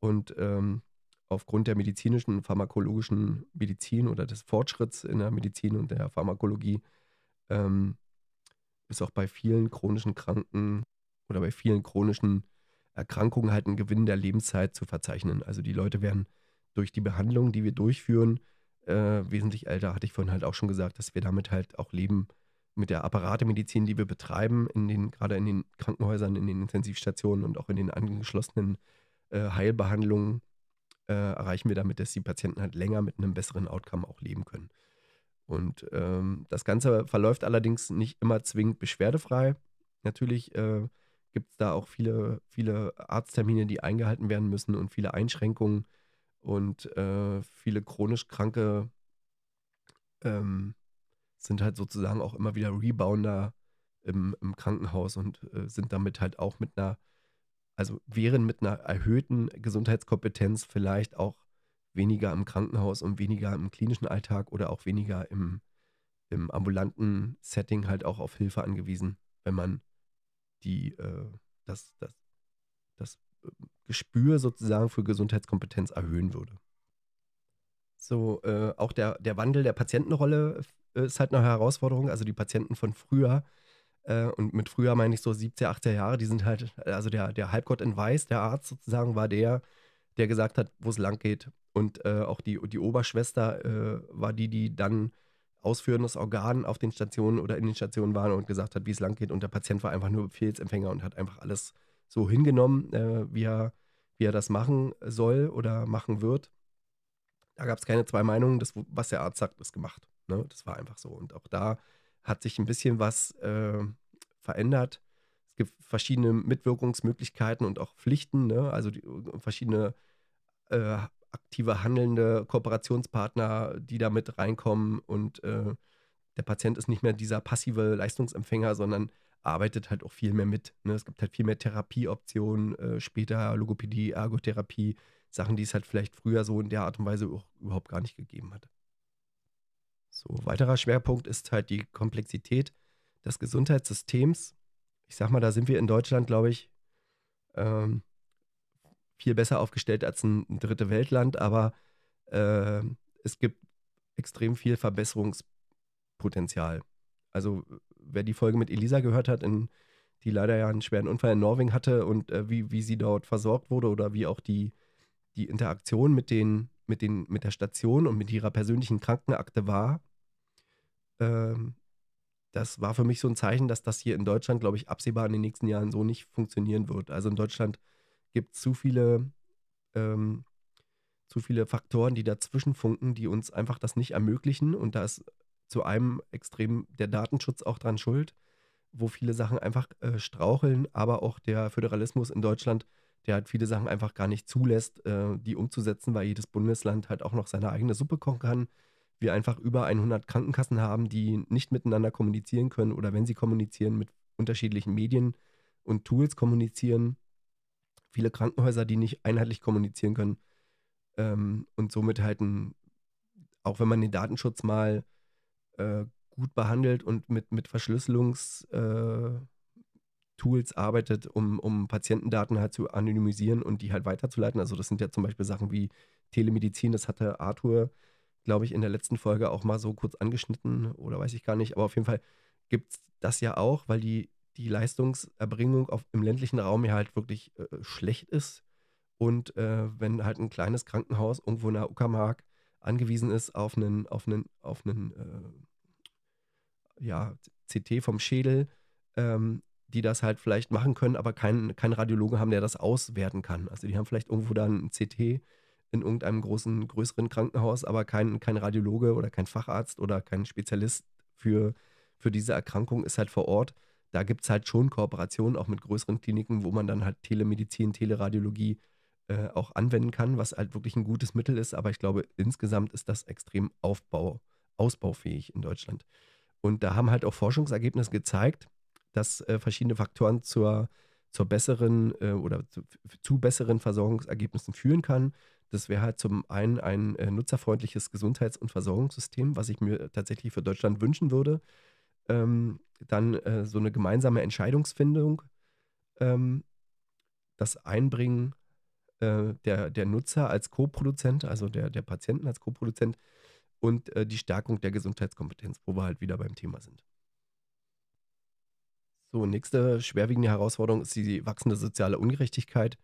Und ähm, aufgrund der medizinischen und pharmakologischen Medizin oder des Fortschritts in der Medizin und der Pharmakologie ähm, ist auch bei vielen chronischen Kranken oder bei vielen chronischen Erkrankungen halt ein Gewinn der Lebenszeit zu verzeichnen. Also die Leute werden durch die Behandlung, die wir durchführen, äh, wesentlich älter, hatte ich vorhin halt auch schon gesagt, dass wir damit halt auch leben mit der Apparatemedizin, die wir betreiben, in den, gerade in den Krankenhäusern, in den Intensivstationen und auch in den angeschlossenen äh, Heilbehandlungen äh, erreichen wir damit, dass die Patienten halt länger mit einem besseren Outcome auch leben können. Und ähm, das Ganze verläuft allerdings nicht immer zwingend beschwerdefrei. Natürlich äh, gibt es da auch viele, viele Arzttermine, die eingehalten werden müssen und viele Einschränkungen. Und äh, viele chronisch Kranke ähm, sind halt sozusagen auch immer wieder Rebounder im, im Krankenhaus und äh, sind damit halt auch mit einer, also wären mit einer erhöhten Gesundheitskompetenz vielleicht auch weniger im Krankenhaus und weniger im klinischen Alltag oder auch weniger im, im ambulanten Setting halt auch auf Hilfe angewiesen, wenn man die, äh, das, das, das äh, Gespür sozusagen für Gesundheitskompetenz erhöhen würde. So, äh, auch der, der Wandel der Patientenrolle äh, ist halt eine Herausforderung. Also die Patienten von früher, äh, und mit früher meine ich so 70er, 80er Jahre, die sind halt, also der, der Halbgott in Weiß, der Arzt sozusagen, war der, der gesagt hat, wo es lang geht. Und äh, auch die, die Oberschwester äh, war die, die dann ausführendes Organ auf den Stationen oder in den Stationen waren und gesagt hat, wie es lang geht. Und der Patient war einfach nur Befehlsempfänger und hat einfach alles so hingenommen, äh, wie, er, wie er das machen soll oder machen wird. Da gab es keine zwei Meinungen. Das, was der Arzt sagt, ist gemacht. Ne? Das war einfach so. Und auch da hat sich ein bisschen was äh, verändert. Es gibt verschiedene Mitwirkungsmöglichkeiten und auch Pflichten, ne? also die, verschiedene äh, aktive handelnde Kooperationspartner, die da mit reinkommen und äh, der Patient ist nicht mehr dieser passive Leistungsempfänger, sondern arbeitet halt auch viel mehr mit. Ne? Es gibt halt viel mehr Therapieoptionen, äh, später Logopädie, Ergotherapie, Sachen, die es halt vielleicht früher so in der Art und Weise auch überhaupt gar nicht gegeben hat. So, weiterer Schwerpunkt ist halt die Komplexität des Gesundheitssystems. Ich sag mal, da sind wir in Deutschland, glaube ich, ähm, viel besser aufgestellt als ein, ein dritte Weltland, aber äh, es gibt extrem viel Verbesserungspotenzial. Also wer die Folge mit Elisa gehört hat, in, die leider ja einen schweren Unfall in Norwegen hatte und äh, wie, wie sie dort versorgt wurde oder wie auch die, die Interaktion mit, den, mit, den, mit der Station und mit ihrer persönlichen Krankenakte war, ähm, das war für mich so ein Zeichen, dass das hier in Deutschland, glaube ich, absehbar in den nächsten Jahren so nicht funktionieren wird. Also in Deutschland gibt es zu viele, ähm, zu viele Faktoren, die dazwischen funken, die uns einfach das nicht ermöglichen. Und da ist zu einem extrem der Datenschutz auch dran schuld, wo viele Sachen einfach äh, straucheln, aber auch der Föderalismus in Deutschland, der halt viele Sachen einfach gar nicht zulässt, äh, die umzusetzen, weil jedes Bundesland halt auch noch seine eigene Suppe kochen kann. Wir einfach über 100 Krankenkassen haben, die nicht miteinander kommunizieren können oder wenn sie kommunizieren, mit unterschiedlichen Medien und Tools kommunizieren viele Krankenhäuser, die nicht einheitlich kommunizieren können ähm, und somit halt ein, auch wenn man den Datenschutz mal äh, gut behandelt und mit, mit Verschlüsselungstools äh, arbeitet, um, um Patientendaten halt zu anonymisieren und die halt weiterzuleiten. Also das sind ja zum Beispiel Sachen wie Telemedizin, das hatte Arthur, glaube ich, in der letzten Folge auch mal so kurz angeschnitten oder weiß ich gar nicht, aber auf jeden Fall gibt es das ja auch, weil die die Leistungserbringung auf, im ländlichen Raum ja halt wirklich äh, schlecht ist. Und äh, wenn halt ein kleines Krankenhaus irgendwo in der Uckermark angewiesen ist auf einen, auf einen, auf einen äh, ja, CT vom Schädel, ähm, die das halt vielleicht machen können, aber keinen kein Radiologe haben, der das auswerten kann. Also die haben vielleicht irgendwo dann ein CT in irgendeinem großen, größeren Krankenhaus, aber kein, kein Radiologe oder kein Facharzt oder kein Spezialist für, für diese Erkrankung ist halt vor Ort da gibt es halt schon Kooperationen auch mit größeren Kliniken, wo man dann halt Telemedizin, Teleradiologie äh, auch anwenden kann, was halt wirklich ein gutes Mittel ist. Aber ich glaube, insgesamt ist das extrem Aufbau, ausbaufähig in Deutschland. Und da haben halt auch Forschungsergebnisse gezeigt, dass äh, verschiedene Faktoren zur, zur besseren äh, oder zu, zu, besseren Versorgungsergebnissen führen kann. Das wäre halt zum einen ein äh, nutzerfreundliches Gesundheits- und Versorgungssystem, was ich mir tatsächlich für Deutschland wünschen würde ähm, dann äh, so eine gemeinsame Entscheidungsfindung, ähm, das Einbringen äh, der, der Nutzer als Co-Produzent, also der, der Patienten als Co-Produzent und äh, die Stärkung der Gesundheitskompetenz, wo wir halt wieder beim Thema sind. So, nächste schwerwiegende Herausforderung ist die wachsende soziale Ungerechtigkeit.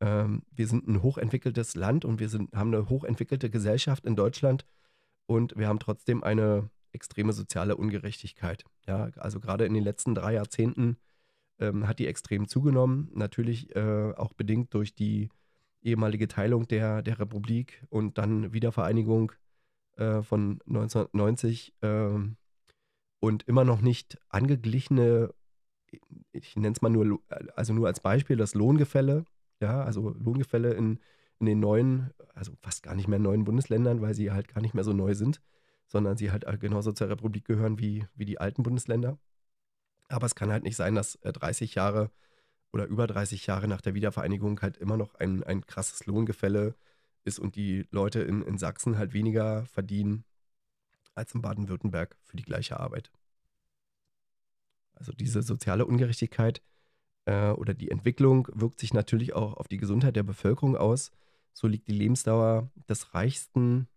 Ähm, wir sind ein hochentwickeltes Land und wir sind, haben eine hochentwickelte Gesellschaft in Deutschland und wir haben trotzdem eine extreme soziale Ungerechtigkeit. Ja, also gerade in den letzten drei Jahrzehnten ähm, hat die extrem zugenommen. Natürlich äh, auch bedingt durch die ehemalige Teilung der, der Republik und dann Wiedervereinigung äh, von 1990 äh, und immer noch nicht angeglichene, ich nenne es mal nur, also nur als Beispiel, das Lohngefälle. Ja, also Lohngefälle in, in den neuen, also fast gar nicht mehr neuen Bundesländern, weil sie halt gar nicht mehr so neu sind, sondern sie halt genauso zur Republik gehören wie, wie die alten Bundesländer. Aber es kann halt nicht sein, dass 30 äh, Jahre oder über 30 Jahre nach der Wiedervereinigung halt immer noch ein, ein krasses Lohngefälle ist und die Leute in, in Sachsen halt weniger verdienen als in Baden-Württemberg für die gleiche Arbeit. Also diese soziale Ungerechtigkeit äh, oder die Entwicklung wirkt sich natürlich auch auf die Gesundheit der Bevölkerung aus. So liegt die Lebensdauer des reichsten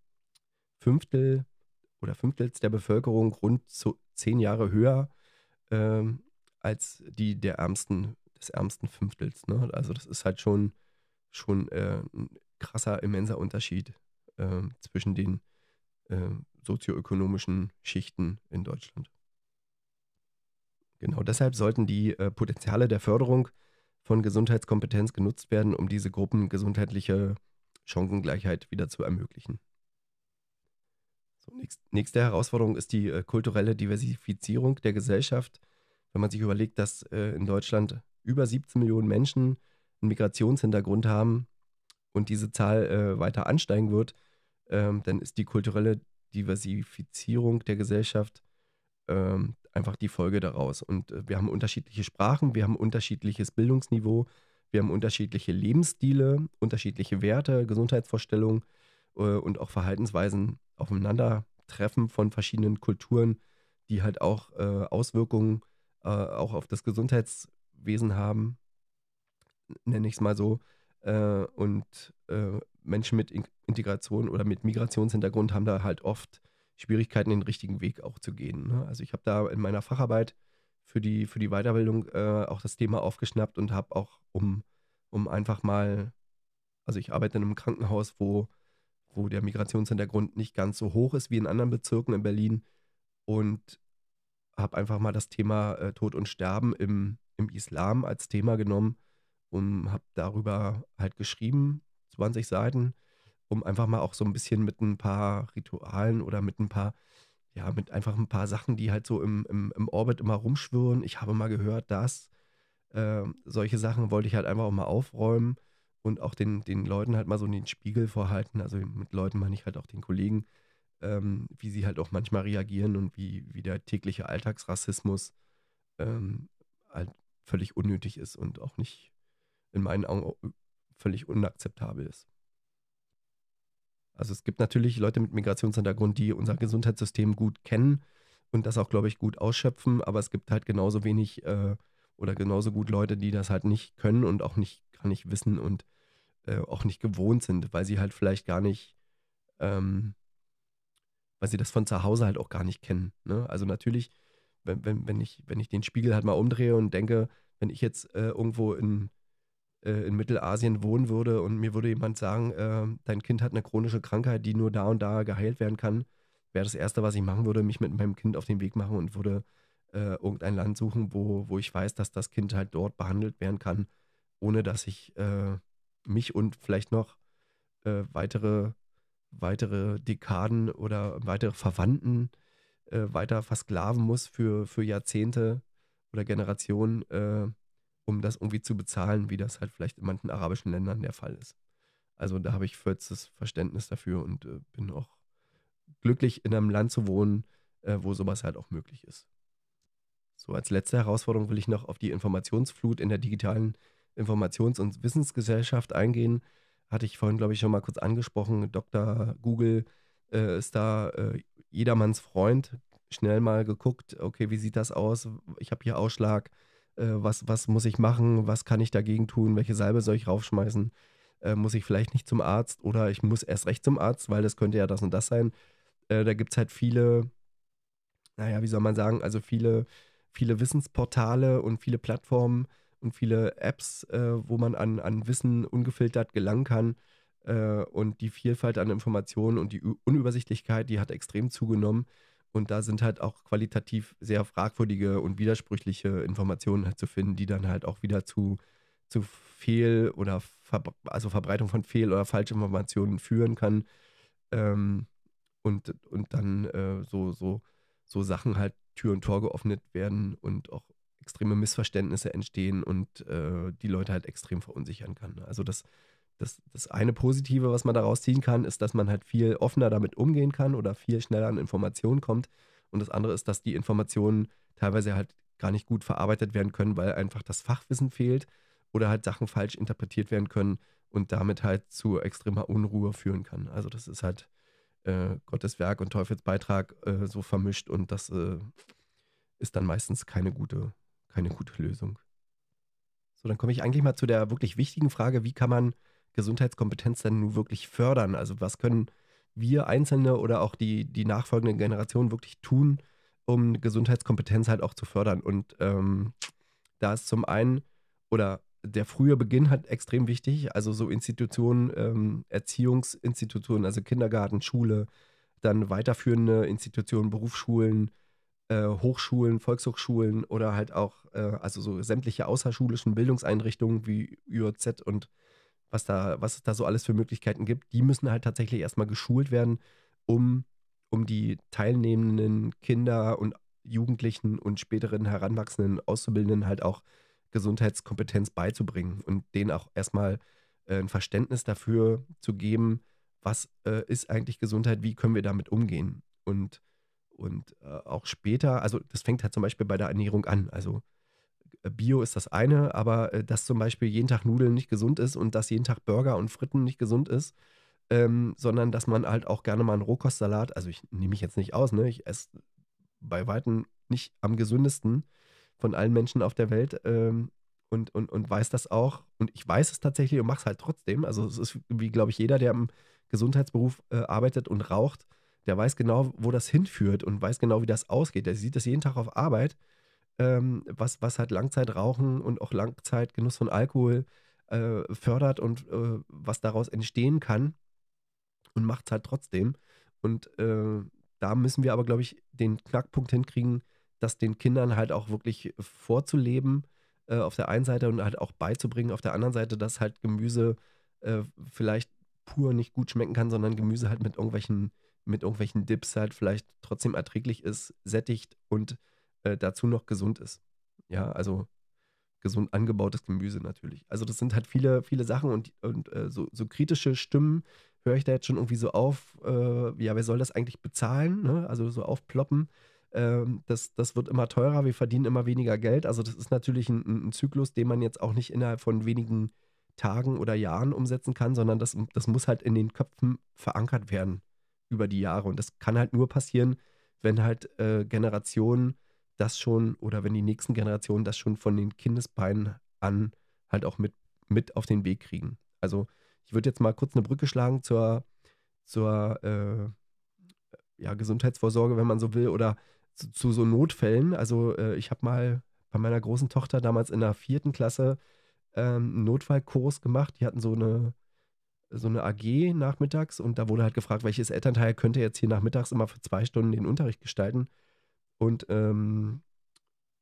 Fünftel oder Fünftels der Bevölkerung rund zu zehn Jahre höher ähm, als die der ärmsten, des ärmsten Fünftels. Ne? Also das ist halt schon, schon äh, ein krasser, immenser Unterschied äh, zwischen den äh, sozioökonomischen Schichten in Deutschland. Genau deshalb sollten die äh, Potenziale der Förderung von Gesundheitskompetenz genutzt werden, um diese Gruppen gesundheitliche Chancengleichheit wieder zu ermöglichen. So, nächst, nächste Herausforderung ist die äh, kulturelle Diversifizierung der Gesellschaft. Wenn man sich überlegt, dass äh, in Deutschland über 17 Millionen Menschen einen Migrationshintergrund haben und diese Zahl äh, weiter ansteigen wird, ähm, dann ist die kulturelle Diversifizierung der Gesellschaft ähm, einfach die Folge daraus. Und äh, wir haben unterschiedliche Sprachen, wir haben unterschiedliches Bildungsniveau, wir haben unterschiedliche Lebensstile, unterschiedliche Werte, Gesundheitsvorstellungen äh, und auch Verhaltensweisen aufeinandertreffen von verschiedenen Kulturen, die halt auch äh, Auswirkungen äh, auch auf das Gesundheitswesen haben, nenne ich es mal so. Äh, und äh, Menschen mit Integration oder mit Migrationshintergrund haben da halt oft Schwierigkeiten, den richtigen Weg auch zu gehen. Ne? Also ich habe da in meiner Facharbeit für die, für die Weiterbildung äh, auch das Thema aufgeschnappt und habe auch, um, um einfach mal, also ich arbeite in einem Krankenhaus, wo, wo der Migrationshintergrund nicht ganz so hoch ist wie in anderen Bezirken in Berlin und habe einfach mal das Thema äh, Tod und Sterben im, im Islam als Thema genommen und habe darüber halt geschrieben, 20 Seiten um einfach mal auch so ein bisschen mit ein paar Ritualen oder mit ein paar, ja, mit einfach ein paar Sachen, die halt so im, im, im Orbit immer rumschwirren. Ich habe mal gehört, dass äh, solche Sachen wollte ich halt einfach auch mal aufräumen und auch den, den Leuten halt mal so den Spiegel vorhalten. Also mit Leuten meine ich halt auch den Kollegen, ähm, wie sie halt auch manchmal reagieren und wie, wie der tägliche Alltagsrassismus ähm, halt völlig unnötig ist und auch nicht in meinen Augen völlig unakzeptabel ist. Also es gibt natürlich Leute mit Migrationshintergrund, die unser Gesundheitssystem gut kennen und das auch, glaube ich, gut ausschöpfen, aber es gibt halt genauso wenig äh, oder genauso gut Leute, die das halt nicht können und auch nicht gar nicht wissen und äh, auch nicht gewohnt sind, weil sie halt vielleicht gar nicht, ähm, weil sie das von zu Hause halt auch gar nicht kennen. Ne? Also natürlich, wenn, wenn, wenn, ich, wenn ich den Spiegel halt mal umdrehe und denke, wenn ich jetzt äh, irgendwo in äh, in Mittelasien wohnen würde und mir würde jemand sagen, äh, dein Kind hat eine chronische Krankheit, die nur da und da geheilt werden kann, wäre das Erste, was ich machen würde, mich mit meinem Kind auf den Weg machen und würde äh, irgendein Land suchen, wo, wo ich weiß, dass das Kind halt dort behandelt werden kann, ohne dass ich äh, mich und vielleicht noch äh, weitere, weitere Dekaden oder weitere Verwandten äh, weiter versklaven muss für, für Jahrzehnte oder Generationen um das irgendwie zu bezahlen, wie das halt vielleicht in manchen arabischen Ländern der Fall ist. Also da habe ich vollstes Verständnis dafür und äh, bin auch glücklich, in einem Land zu wohnen, äh, wo sowas halt auch möglich ist. So, als letzte Herausforderung will ich noch auf die Informationsflut in der digitalen Informations- und Wissensgesellschaft eingehen. Hatte ich vorhin, glaube ich, schon mal kurz angesprochen. Dr. Google äh, ist da äh, jedermanns Freund. Schnell mal geguckt, okay, wie sieht das aus? Ich habe hier Ausschlag äh, was, was muss ich machen, was kann ich dagegen tun, welche Salbe soll ich raufschmeißen, äh, muss ich vielleicht nicht zum Arzt oder ich muss erst recht zum Arzt, weil das könnte ja das und das sein. Äh, da gibt es halt viele, naja, wie soll man sagen, also viele, viele Wissensportale und viele Plattformen und viele Apps, äh, wo man an, an Wissen ungefiltert gelangen kann. Äh, und die Vielfalt an Informationen und die Unübersichtlichkeit, die hat extrem zugenommen. Und da sind halt auch qualitativ sehr fragwürdige und widersprüchliche Informationen halt zu finden, die dann halt auch wieder zu, zu Fehl- oder Ver also Verbreitung von Fehl- oder Falschinformationen führen kann. Ähm, und, und dann äh, so, so, so Sachen halt Tür und Tor geöffnet werden und auch extreme Missverständnisse entstehen und äh, die Leute halt extrem verunsichern kann. Also das, das, das eine Positive, was man daraus ziehen kann, ist, dass man halt viel offener damit umgehen kann oder viel schneller an Informationen kommt. Und das andere ist, dass die Informationen teilweise halt gar nicht gut verarbeitet werden können, weil einfach das Fachwissen fehlt oder halt Sachen falsch interpretiert werden können und damit halt zu extremer Unruhe führen kann. Also das ist halt äh, Gottes Werk und Teufelsbeitrag äh, so vermischt und das äh, ist dann meistens keine gute, keine gute Lösung. So, dann komme ich eigentlich mal zu der wirklich wichtigen Frage, wie kann man Gesundheitskompetenz denn nun wirklich fördern? Also was können wir Einzelne oder auch die, die nachfolgenden Generationen wirklich tun, um Gesundheitskompetenz halt auch zu fördern? Und ähm, da ist zum einen, oder der frühe Beginn hat extrem wichtig, also so Institutionen, ähm, Erziehungsinstitutionen, also Kindergarten, Schule, dann weiterführende Institutionen, Berufsschulen, äh, Hochschulen, Volkshochschulen oder halt auch, äh, also so sämtliche außerschulischen Bildungseinrichtungen wie UOZ und was da, was es da so alles für Möglichkeiten gibt, die müssen halt tatsächlich erstmal geschult werden, um, um die teilnehmenden Kinder und Jugendlichen und späteren Heranwachsenden Auszubildenden halt auch Gesundheitskompetenz beizubringen und denen auch erstmal äh, ein Verständnis dafür zu geben, was äh, ist eigentlich Gesundheit, wie können wir damit umgehen. Und, und äh, auch später, also das fängt halt zum Beispiel bei der Ernährung an. Also Bio ist das eine, aber äh, dass zum Beispiel jeden Tag Nudeln nicht gesund ist und dass jeden Tag Burger und Fritten nicht gesund ist, ähm, sondern dass man halt auch gerne mal einen Rohkostsalat, also ich nehme mich jetzt nicht aus, ne? ich esse bei Weitem nicht am gesündesten von allen Menschen auf der Welt ähm, und, und, und weiß das auch. Und ich weiß es tatsächlich und mache es halt trotzdem. Also es ist wie, glaube ich, jeder, der im Gesundheitsberuf äh, arbeitet und raucht, der weiß genau, wo das hinführt und weiß genau, wie das ausgeht. Der sieht das jeden Tag auf Arbeit ähm, was, was halt Langzeitrauchen und auch Langzeitgenuss von Alkohol äh, fördert und äh, was daraus entstehen kann und macht es halt trotzdem. Und äh, da müssen wir aber, glaube ich, den Knackpunkt hinkriegen, das den Kindern halt auch wirklich vorzuleben äh, auf der einen Seite und halt auch beizubringen auf der anderen Seite, dass halt Gemüse äh, vielleicht pur nicht gut schmecken kann, sondern Gemüse halt mit irgendwelchen mit irgendwelchen Dips halt vielleicht trotzdem erträglich ist, sättigt und äh, dazu noch gesund ist. Ja, also gesund angebautes Gemüse natürlich. Also das sind halt viele, viele Sachen und, und äh, so, so, kritische Stimmen höre ich da jetzt schon irgendwie so auf, äh, ja, wer soll das eigentlich bezahlen? Ne? Also so aufploppen. Ähm, das, das wird immer teurer, wir verdienen immer weniger Geld. Also das ist natürlich ein, ein, Zyklus, den man jetzt auch nicht innerhalb von wenigen Tagen oder Jahren umsetzen kann, sondern das, das muss halt in den Köpfen verankert werden über die Jahre. Und das kann halt nur passieren, wenn halt äh, Generationen das schon oder wenn die nächsten Generationen das schon von den Kindesbeinen an halt auch mit, mit auf den Weg kriegen. Also ich würde jetzt mal kurz eine Brücke schlagen zur, zur äh, ja, Gesundheitsvorsorge, wenn man so will, oder zu, zu so Notfällen. Also äh, ich habe mal bei meiner großen Tochter damals in der vierten Klasse ähm, einen Notfallkurs gemacht. Die hatten so eine, so eine AG nachmittags und da wurde halt gefragt, welches Elternteil könnte jetzt hier nachmittags immer für zwei Stunden den Unterricht gestalten. Und ähm,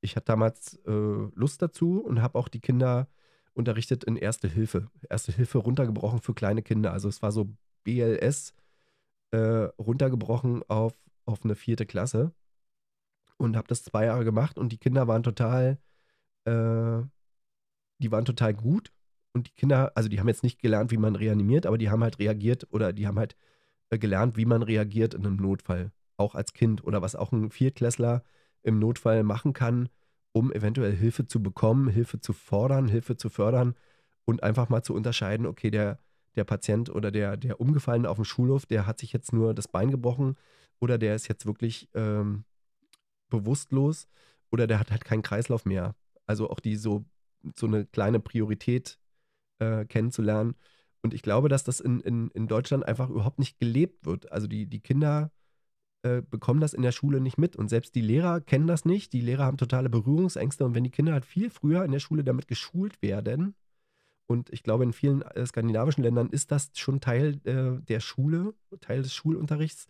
ich hatte damals äh, Lust dazu und habe auch die Kinder unterrichtet in Erste Hilfe. Erste Hilfe runtergebrochen für kleine Kinder. Also es war so BLS äh, runtergebrochen auf, auf eine vierte Klasse. Und habe das zwei Jahre gemacht und die Kinder waren total, äh, die waren total gut. Und die Kinder, also die haben jetzt nicht gelernt, wie man reanimiert, aber die haben halt reagiert oder die haben halt äh, gelernt, wie man reagiert in einem Notfall auch als Kind oder was auch ein Viertklässler im Notfall machen kann, um eventuell Hilfe zu bekommen, Hilfe zu fordern, Hilfe zu fördern und einfach mal zu unterscheiden, okay, der, der Patient oder der, der Umgefallene auf dem Schulhof, der hat sich jetzt nur das Bein gebrochen oder der ist jetzt wirklich ähm, bewusstlos oder der hat halt keinen Kreislauf mehr. Also auch die so, so eine kleine Priorität äh, kennenzulernen. Und ich glaube, dass das in, in, in Deutschland einfach überhaupt nicht gelebt wird. Also die, die Kinder äh, bekommen das in der Schule nicht mit. Und selbst die Lehrer kennen das nicht. Die Lehrer haben totale Berührungsängste. Und wenn die Kinder halt viel früher in der Schule damit geschult werden, und ich glaube, in vielen äh, skandinavischen Ländern ist das schon Teil äh, der Schule, Teil des Schulunterrichts,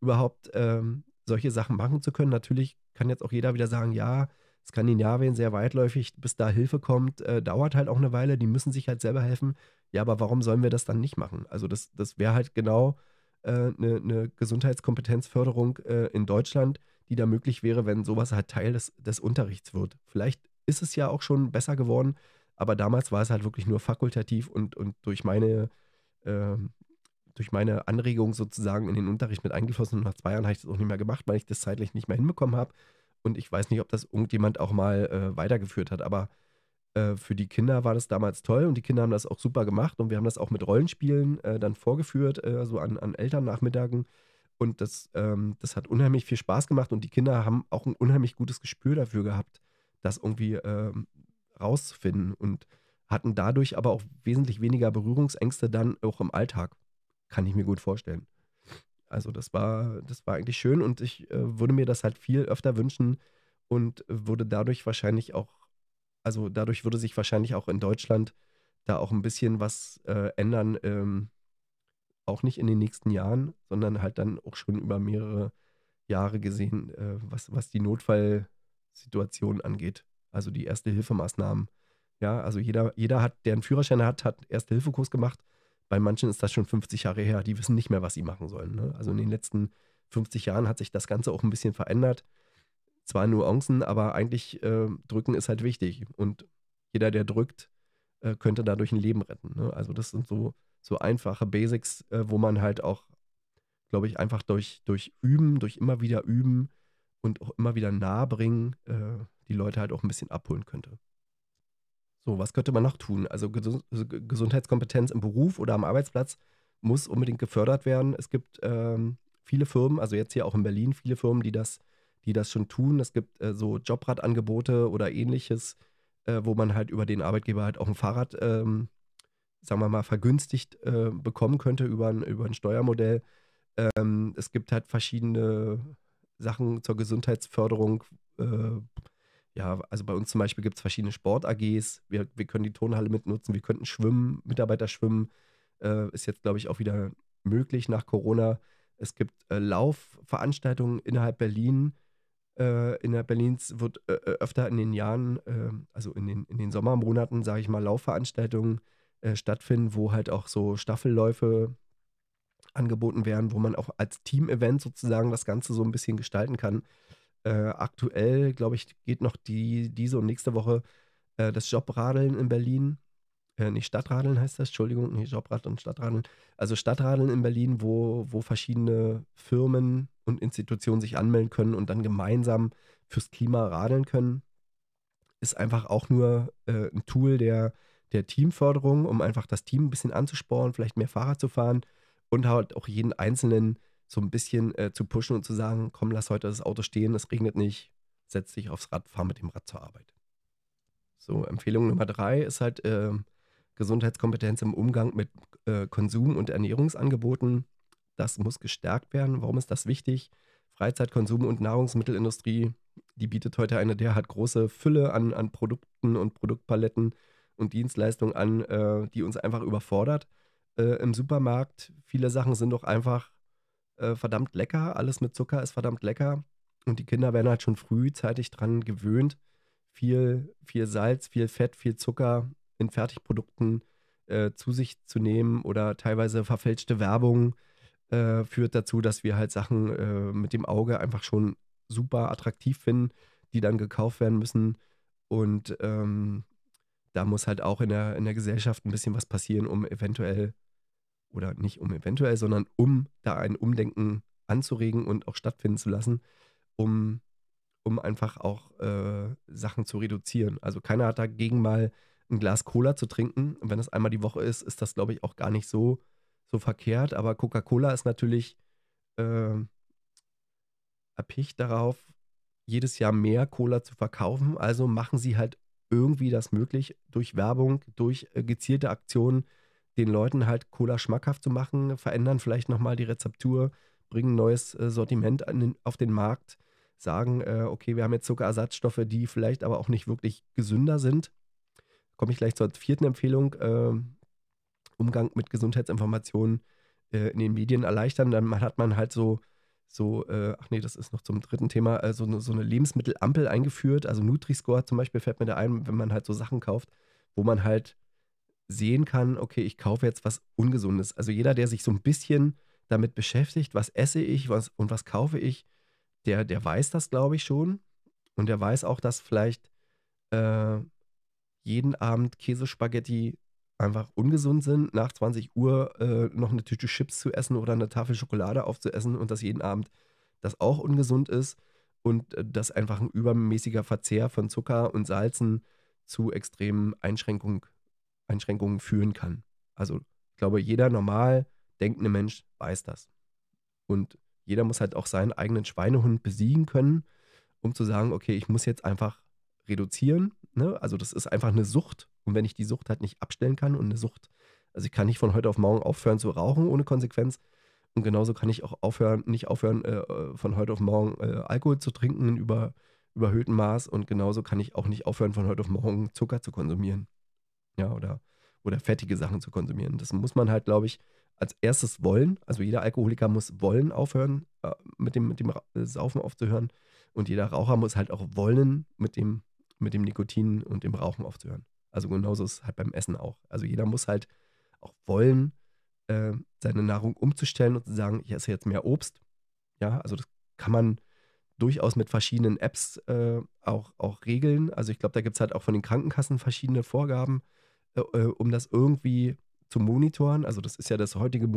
überhaupt ähm, solche Sachen machen zu können. Natürlich kann jetzt auch jeder wieder sagen, ja, Skandinavien sehr weitläufig, bis da Hilfe kommt, äh, dauert halt auch eine Weile, die müssen sich halt selber helfen. Ja, aber warum sollen wir das dann nicht machen? Also das, das wäre halt genau eine, äh, eine Gesundheitskompetenzförderung äh, in Deutschland, die da möglich wäre, wenn sowas halt Teil des, des Unterrichts wird. Vielleicht ist es ja auch schon besser geworden, Aber damals war es halt wirklich nur fakultativ und, und durch meine äh, durch meine Anregung sozusagen in den Unterricht mit eingeflossen und nach zwei Jahren habe ich das auch nicht mehr gemacht, weil ich das zeitlich nicht mehr hinbekommen habe. Und ich weiß nicht, ob das irgendjemand auch mal äh, weitergeführt hat, aber äh, für die Kinder war das damals toll und die Kinder haben das auch super gemacht und wir haben das auch mit Rollenspielen äh, dann vorgeführt, äh, so an, an Elternnachmittagen. Und das, ähm, das hat unheimlich viel Spaß gemacht und die Kinder haben auch ein unheimlich gutes Gespür dafür gehabt, das irgendwie ähm, rauszufinden und hatten dadurch aber auch wesentlich weniger Berührungsängste dann auch im Alltag. Kann ich mir gut vorstellen. Also das war, das war eigentlich schön und ich äh, würde mir das halt viel öfter wünschen und würde dadurch wahrscheinlich auch also dadurch würde sich wahrscheinlich auch in Deutschland da auch ein bisschen was äh, ändern. Ähm, auch nicht in den nächsten Jahren, sondern halt dann auch schon über mehrere Jahre gesehen, äh, was, was die Notfallsituation angeht. Also die Erste-Hilfemaßnahmen. Ja, also jeder, jeder hat, der einen Führerschein hat, hat Erste-Hilfe-Kurs gemacht. Bei manchen ist das schon 50 Jahre her. Die wissen nicht mehr, was sie machen sollen. Ne? Also in den letzten 50 Jahren hat sich das Ganze auch ein bisschen verändert zwar Nuancen, aber eigentlich äh, drücken ist halt wichtig. Und jeder, der drückt, äh, könnte dadurch ein Leben retten. Ne? Also das sind so, so einfache Basics, äh, wo man halt auch, glaube ich, einfach durch, durch Üben, durch immer wieder Üben und auch immer wieder nahebringen, äh, die Leute halt auch ein bisschen abholen könnte. So, was könnte man noch tun? Also Gesundheitskompetenz im Beruf oder am Arbeitsplatz muss unbedingt gefördert werden. Es gibt ähm, viele Firmen, also jetzt hier auch in Berlin, viele Firmen, die das die das schon tun. Es gibt äh, so Jobradangebote oder ähnliches, äh, wo man halt über den Arbeitgeber halt auch ein Fahrrad, ähm, sagen wir mal, vergünstigt äh, bekommen könnte über ein, über ein Steuermodell. Ähm, es gibt halt verschiedene Sachen zur Gesundheitsförderung. Äh, ja, also bei uns zum Beispiel gibt es verschiedene Sport-AGs. Wir, wir können die Turnhalle mitnutzen, wir könnten schwimmen, Mitarbeiter schwimmen. Äh, ist jetzt, glaube ich, auch wieder möglich nach Corona. Es gibt äh, Laufveranstaltungen innerhalb Berlin, äh, innerhalb Berlins wird äh, äh, öfter in den Jahren, äh, also in den, in den Sommermonaten, sage ich mal, Laufveranstaltungen äh, stattfinden, wo halt auch so Staffelläufe angeboten werden, wo man auch als Team-Event sozusagen das Ganze so ein bisschen gestalten kann. Äh, aktuell, glaube ich, geht noch die, diese und nächste Woche das Jobradeln in Berlin äh, nicht Stadtradeln heißt das, Entschuldigung, nicht Jobrad und Stadtradeln. Also Stadtradeln in Berlin, wo, wo verschiedene Firmen und Institutionen sich anmelden können und dann gemeinsam fürs Klima radeln können, ist einfach auch nur äh, ein Tool der, der Teamförderung, um einfach das Team ein bisschen anzusporen, vielleicht mehr Fahrrad zu fahren und halt auch jeden Einzelnen so ein bisschen äh, zu pushen und zu sagen, komm, lass heute das Auto stehen, es regnet nicht, setz dich aufs Rad, fahr mit dem Rad zur Arbeit. So, Empfehlung Nummer drei ist halt, äh, Gesundheitskompetenz im Umgang mit äh, Konsum- und Ernährungsangeboten. Das muss gestärkt werden. Warum ist das wichtig? Freizeitkonsum- und Nahrungsmittelindustrie, die bietet heute eine derart große Fülle an, an Produkten und Produktpaletten und Dienstleistungen an, äh, die uns einfach überfordert. Äh, Im Supermarkt, viele Sachen sind doch einfach äh, verdammt lecker. Alles mit Zucker ist verdammt lecker. Und die Kinder werden halt schon frühzeitig dran gewöhnt. Viel, viel Salz, viel Fett, viel Zucker in Fertigprodukten äh, zu sich zu nehmen oder teilweise verfälschte Werbung äh, führt dazu, dass wir halt Sachen äh, mit dem Auge einfach schon super attraktiv finden, die dann gekauft werden müssen. Und ähm, da muss halt auch in der, in der Gesellschaft ein bisschen was passieren, um eventuell, oder nicht um eventuell, sondern um da ein Umdenken anzuregen und auch stattfinden zu lassen, um, um einfach auch äh, Sachen zu reduzieren. Also keiner hat dagegen mal ein Glas Cola zu trinken. Und wenn das einmal die Woche ist, ist das, glaube ich, auch gar nicht so, so verkehrt. Aber Coca-Cola ist natürlich äh, erpicht darauf, jedes Jahr mehr Cola zu verkaufen. Also machen sie halt irgendwie das möglich, durch Werbung, durch äh, gezielte Aktionen den Leuten halt Cola schmackhaft zu machen, verändern vielleicht nochmal die Rezeptur, bringen ein neues äh, Sortiment den, auf den Markt, sagen, äh, okay, wir haben jetzt Zuckerersatzstoffe, die vielleicht aber auch nicht wirklich gesünder sind komme ich gleich zur vierten Empfehlung. Äh, Umgang mit Gesundheitsinformationen äh, in den Medien erleichtern. Dann hat man halt so, so äh, ach nee, das ist noch zum dritten Thema, äh, so, eine, so eine Lebensmittelampel eingeführt. Also Nutri-Score zum Beispiel fällt mir da ein, wenn man halt so Sachen kauft, wo man halt sehen kann, okay, ich kaufe jetzt was Ungesundes. Also jeder, der sich so ein bisschen damit beschäftigt, was esse ich was, und was kaufe ich, der, der weiß das, glaube ich, schon. Und der weiß auch, dass vielleicht äh, jeden Abend Käsespaghetti einfach ungesund sind, nach 20 Uhr äh, noch eine Tüte Chips zu essen oder eine Tafel Schokolade aufzuessen und dass jeden Abend das auch ungesund ist und äh, dass einfach ein übermäßiger Verzehr von Zucker und Salzen zu extremen Einschränkung, Einschränkungen führen kann. Also ich glaube, jeder normal denkende Mensch weiß das. Und jeder muss halt auch seinen eigenen Schweinehund besiegen können, um zu sagen, okay, ich muss jetzt einfach reduzieren. Ne? Also das ist einfach eine Sucht. Und wenn ich die Sucht halt nicht abstellen kann und eine Sucht, also ich kann nicht von heute auf morgen aufhören zu rauchen ohne Konsequenz. Und genauso kann ich auch aufhören, nicht aufhören, äh, äh von heute auf morgen äh, Alkohol zu trinken in über, überhöhtem Maß. Und genauso kann ich auch nicht aufhören, von heute auf morgen Zucker zu konsumieren. Ja, oder, oder fettige Sachen zu konsumieren. Das muss man halt, glaube ich, als erstes wollen. Also jeder Alkoholiker muss wollen aufhören, äh, mit, dem, mit dem Saufen aufzuhören. Und jeder Raucher muss halt auch wollen, mit dem, mit dem Nikotin und dem Rauchen aufzuhören. Also genauso ist es halt beim Essen auch. Also jeder muss halt auch wollen, äh, seine Nahrung umzustellen und zu sagen, ich esse jetzt mehr Obst. Ja, also das kann man durchaus mit verschiedenen Apps äh, auch, auch regeln. Also ich glaube, da gibt es halt auch von den Krankenkassen verschiedene Vorgaben, äh, äh, um das irgendwie zu monitoren. Also das ist ja das heutige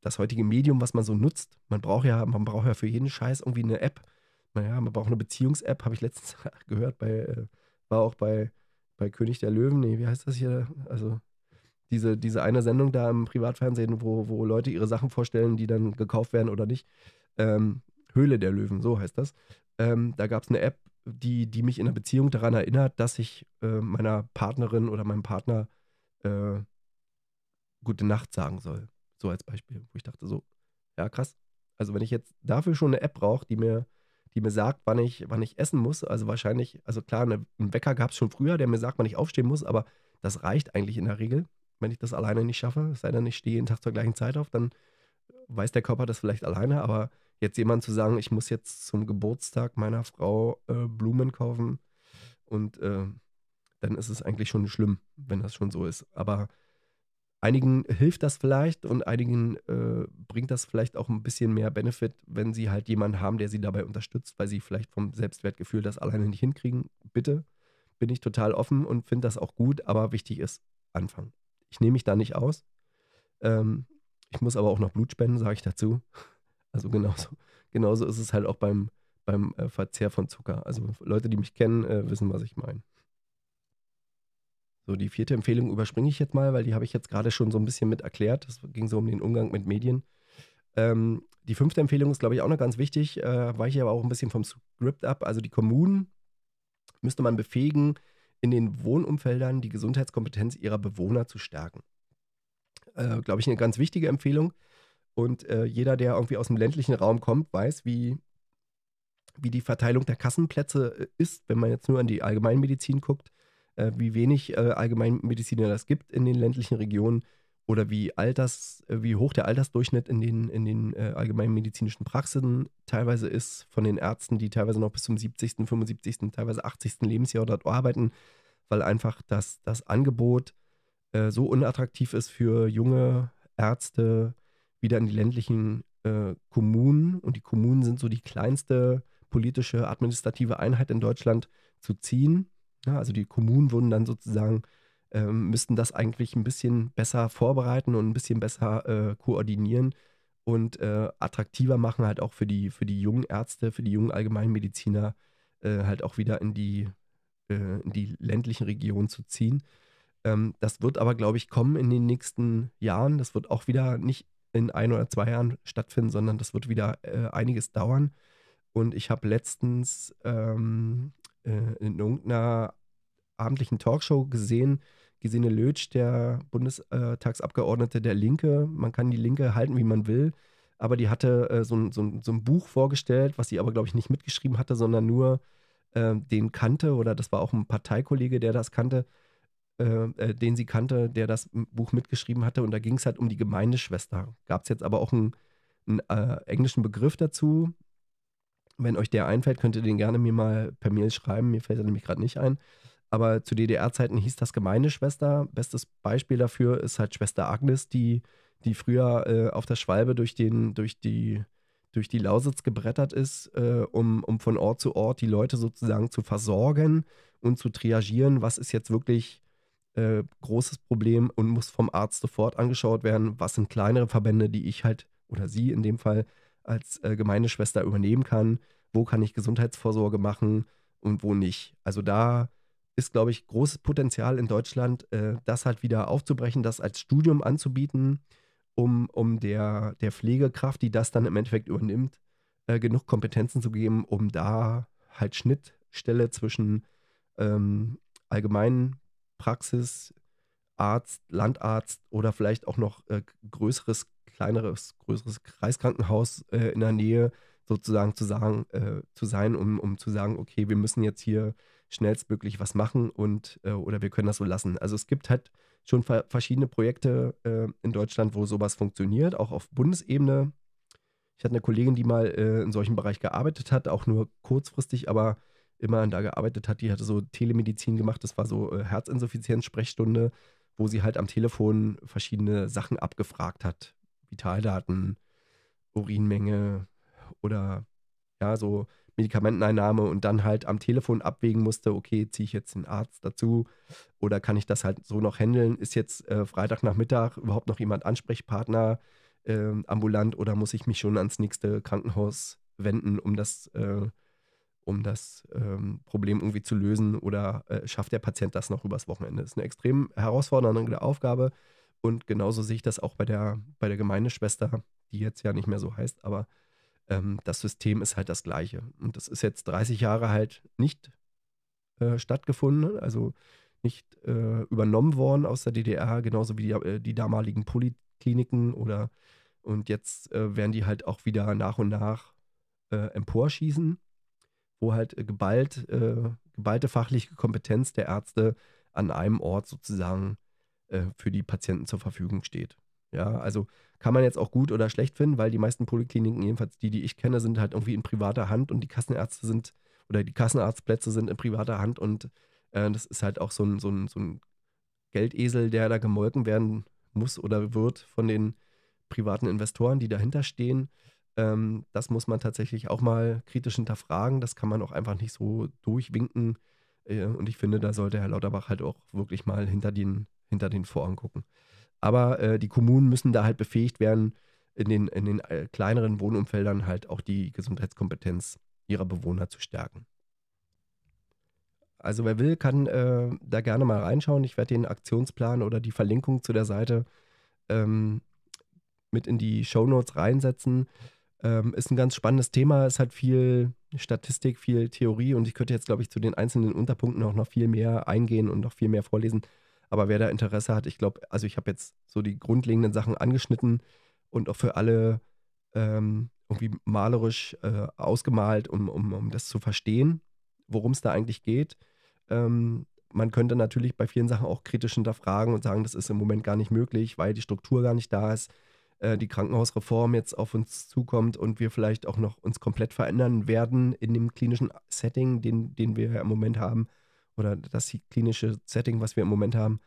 das heutige Medium, was man so nutzt. Man braucht ja, man braucht ja für jeden Scheiß irgendwie eine App. Naja, man braucht eine Beziehungs-App, habe ich letztens gehört, bei, äh, war auch bei, bei König der Löwen, nee, wie heißt das hier? Also diese, diese eine Sendung da im Privatfernsehen, wo, wo Leute ihre Sachen vorstellen, die dann gekauft werden oder nicht. Ähm, Höhle der Löwen, so heißt das. Ähm, da gab es eine App, die, die mich in der Beziehung daran erinnert, dass ich äh, meiner Partnerin oder meinem Partner äh, gute Nacht sagen soll. So als Beispiel, wo ich dachte so, ja krass. Also wenn ich jetzt dafür schon eine App brauche, die mir, die mir sagt, wann ich, wann ich essen muss, also wahrscheinlich, also klar, eine, einen Wecker gab es schon früher, der mir sagt, wann ich aufstehen muss, aber das reicht eigentlich in der Regel, wenn ich das alleine nicht schaffe. Es sei denn, ich stehe jeden Tag zur gleichen Zeit auf, dann weiß der Körper das vielleicht alleine, aber jetzt jemand zu sagen, ich muss jetzt zum Geburtstag meiner Frau äh, Blumen kaufen und äh, dann ist es eigentlich schon schlimm, wenn das schon so ist. Aber einigen hilft das vielleicht und einigen äh, bringt das vielleicht auch ein bisschen mehr Benefit, wenn sie halt jemanden haben, der sie dabei unterstützt, weil sie vielleicht vom Selbstwertgefühl das alleine nicht hinkriegen. Bitte, bin ich total offen und finde das auch gut, aber wichtig ist anfangen. Ich nehme mich da nicht aus. Ähm, ich muss aber auch noch Blut spenden, sage ich dazu. Also genauso, genauso ist es halt auch beim, beim äh, Verzehr von Zucker. Also Leute, die mich kennen, äh, wissen, was ich meine. So, die vierte Empfehlung überspringe ich jetzt mal, weil die habe ich jetzt gerade schon so ein bisschen mit erklärt. Das ging so um den Umgang mit Medien. Ähm, die fünfte Empfehlung ist, glaube ich, auch noch ganz wichtig, äh, weiche aber auch ein bisschen vom Skript ab. Also die Kommunen müsste man befähigen, in den Wohnumfeldern die Gesundheitskompetenz ihrer Bewohner zu stärken. Äh, glaube ich, eine ganz wichtige Empfehlung. Und äh, jeder, der irgendwie aus dem ländlichen Raum kommt, weiß, wie, wie die Verteilung der Kassenplätze äh, ist, wenn man jetzt nur an die Allgemeinmedizin guckt äh, wie wenig äh, Allgemeinmediziner das gibt in den ländlichen Regionen oder wie Alters, äh, wie hoch der Altersdurchschnitt in den, in den äh, allgemeinmedizinischen Praxen teilweise ist, von den Ärzten, die teilweise noch bis zum 70., 75., teilweise 80. Lebensjahr dort arbeiten, weil einfach das, das Angebot äh, so unattraktiv ist für junge Ärzte, wieder in die ländlichen äh, Kommunen, und die Kommunen sind so die kleinste politische administrative Einheit in Deutschland, zu ziehen ja, also die Kommunen wurden dann sozusagen, ähm, müssten das eigentlich ein bisschen besser vorbereiten und ein bisschen besser äh, koordinieren und äh, attraktiver machen, halt auch für die, für die jungen Ärzte, für die jungen Allgemeinmediziner, äh, halt auch wieder in die, äh, in die ländlichen Regionen zu ziehen. Ähm, das wird aber, glaube ich, kommen in den nächsten Jahren. Das wird auch wieder nicht in ein oder zwei Jahren stattfinden, sondern das wird wieder äh, einiges dauern. Und ich habe letztens ähm, äh, in irgendeiner abendlichen Talkshow gesehen, Gesine Lötsch, der Bundestagsabgeordnete der Linke. Man kann die Linke halten, wie man will, aber die hatte äh, so, so, so, ein Buch vorgestellt, was sie aber, glaube ich, nicht mitgeschrieben hatte, sondern nur äh, den kannte, oder das war auch ein Parteikollege, der das kannte, äh, äh den sie kannte, der das Buch mitgeschrieben hatte. Und da ging es halt um die Gemeindeschwester. Gab es jetzt aber auch einen, einen äh, englischen Begriff dazu, wenn euch der einfällt, könnt ihr den gerne mir mal per Mail schreiben. Mir fällt er nämlich gerade nicht ein. Aber zu DDR-Zeiten hieß das Gemeindeschwester. Bestes Beispiel dafür ist halt Schwester Agnes, die, die früher äh, auf der Schwalbe durch, den, durch, die, durch die Lausitz gebrettert ist, äh, um, um von Ort zu Ort die Leute sozusagen zu versorgen und zu triagieren, was ist jetzt wirklich äh, großes Problem und muss vom Arzt sofort angeschaut werden, was sind kleinere Verbände, die ich halt oder sie in dem Fall als äh, Gemeindeschwester übernehmen kann, wo kann ich Gesundheitsvorsorge machen und wo nicht. Also da ist, glaube ich, großes Potenzial in Deutschland, äh, das halt wieder aufzubrechen, das als Studium anzubieten, um, um der, der Pflegekraft, die das dann im Endeffekt übernimmt, äh, genug Kompetenzen zu geben, um da halt Schnittstelle zwischen ähm, allgemeinen Praxis, Arzt, Landarzt oder vielleicht auch noch äh, größeres, kleineres, größeres Kreiskrankenhaus äh, in der Nähe sozusagen zu sagen, äh, zu sein, um, um zu sagen, okay, wir müssen jetzt hier schnellstmöglich was machen und äh, oder wir können das so lassen. Also es gibt halt schon ver verschiedene Projekte äh, in Deutschland, wo sowas funktioniert, auch auf Bundesebene. Ich hatte eine Kollegin, die mal äh, in solchem Bereich gearbeitet hat, auch nur kurzfristig, aber immer da gearbeitet hat. Die hatte so Telemedizin gemacht, das war so Herzinsuffizienz-Sprechstunde, wo sie halt am Telefon verschiedene Sachen abgefragt hat. Vitaldaten, Urinmenge oder ja, so Medikamenteneinnahme und dann halt am Telefon abwägen musste, okay, ziehe ich jetzt den Arzt dazu oder kann ich das halt so noch handeln? Ist jetzt äh, Freitagnachmittag überhaupt noch jemand Ansprechpartner äh, ambulant oder muss ich mich schon ans nächste Krankenhaus wenden, um das, äh, um das ähm, Problem irgendwie zu lösen oder äh, schafft der Patient das noch übers Wochenende? Das ist eine extrem herausfordernde Aufgabe und genauso sehe ich das auch bei der, bei der Gemeindeschwester, die jetzt ja nicht mehr so heißt, aber ähm, das System ist halt das gleiche. Und das ist jetzt 30 Jahre halt nicht äh, stattgefunden, also nicht äh, übernommen worden aus der DDR, genauso wie die, äh, die damaligen Polikliniken oder und jetzt äh, werden die halt auch wieder nach und nach äh, emporschießen, wo halt äh, geballt, geballte fachliche Kompetenz der Ärzte an einem Ort sozusagen für die Patienten zur Verfügung steht. Ja, also kann man jetzt auch gut oder schlecht finden, weil die meisten Polikliniken, jedenfalls die, die ich kenne, sind halt irgendwie in privater Hand und die Kassenärzte sind oder die Kassenarztplätze sind in privater Hand und äh, das ist halt auch so ein, so, ein, so ein Geldesel, der da gemolken werden muss oder wird von den privaten Investoren, die dahinter stehen. Ähm, das muss man tatsächlich auch mal kritisch hinterfragen. Das kann man auch einfach nicht so durchwinken. Äh, und ich finde, da sollte Herr Lauterbach halt auch wirklich mal hinter den, hinter den Vorhang gucken. Aber äh, die Kommunen müssen da halt befähigt werden, in den, in den äh, kleineren Wohnumfeldern halt auch die Gesundheitskompetenz ihrer Bewohner zu stärken. Also wer will, kann äh, da gerne mal reinschauen. Ich werde den Aktionsplan oder die Verlinkung zu der Seite ähm, mit in die Shownotes reinsetzen. Ähm, ist ein ganz spannendes Thema. Es hat viel Statistik, viel Theorie und ich könnte jetzt, glaube ich, zu den einzelnen Unterpunkten auch noch viel mehr eingehen und noch viel mehr vorlesen. Aber wer da Interesse hat, ich glaube, also ich habe jetzt so die grundlegenden Sachen angeschnitten und auch für alle ähm, irgendwie malerisch äh, ausgemalt, um, um, um das zu verstehen, worum es da eigentlich geht. Ähm, man könnte natürlich bei vielen Sachen auch kritisch hinterfragen und sagen, das ist im Moment gar nicht möglich, weil die Struktur gar nicht da ist, äh, die Krankenhausreform jetzt auf uns zukommt und wir vielleicht auch noch uns komplett verändern werden in dem klinischen Setting, den, den wir im Moment haben oder das klinische Setting, was wir im Moment haben,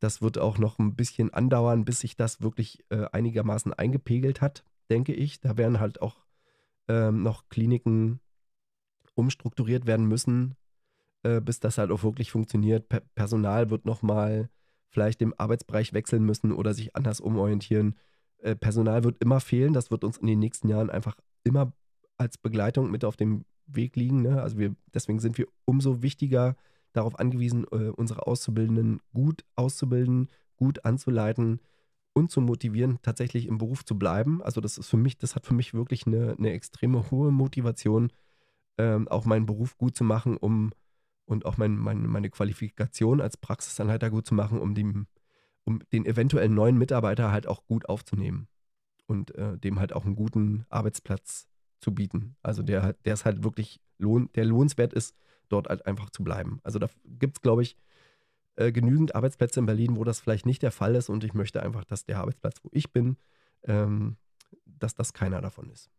das wird auch noch ein bisschen andauern, bis sich das wirklich äh, einigermaßen eingepegelt hat, denke ich. Da werden halt auch ähm, noch Kliniken umstrukturiert werden müssen, äh, bis das halt auch wirklich funktioniert. Per Personal wird nochmal vielleicht den Arbeitsbereich wechseln müssen oder sich anders umorientieren. Äh, Personal wird immer fehlen. Das wird uns in den nächsten Jahren einfach immer als Begleitung mit auf dem Weg liegen. Ne? Also wir, deswegen sind wir umso wichtiger darauf angewiesen, äh, unsere Auszubildenden gut auszubilden, gut anzuleiten und zu motivieren, tatsächlich im Beruf zu bleiben. Also das ist für mich, das hat für mich wirklich eine, eine extreme hohe Motivation, ähm, auch meinen Beruf gut zu machen, um und auch mein, mein, meine Qualifikation als Praxisanleiter gut zu machen, um, dem, um den eventuellen neuen Mitarbeiter halt auch gut aufzunehmen und äh, dem halt auch einen guten Arbeitsplatz zu bieten. Also der, der es halt wirklich lohn, der lohnenswert ist, dort halt einfach zu bleiben. Also da gibt es, glaube ich, äh, genügend Arbeitsplätze in Berlin, wo das vielleicht nicht der Fall ist und ich möchte einfach, dass der Arbeitsplatz, wo ich bin, ähm, dass das keiner davon ist.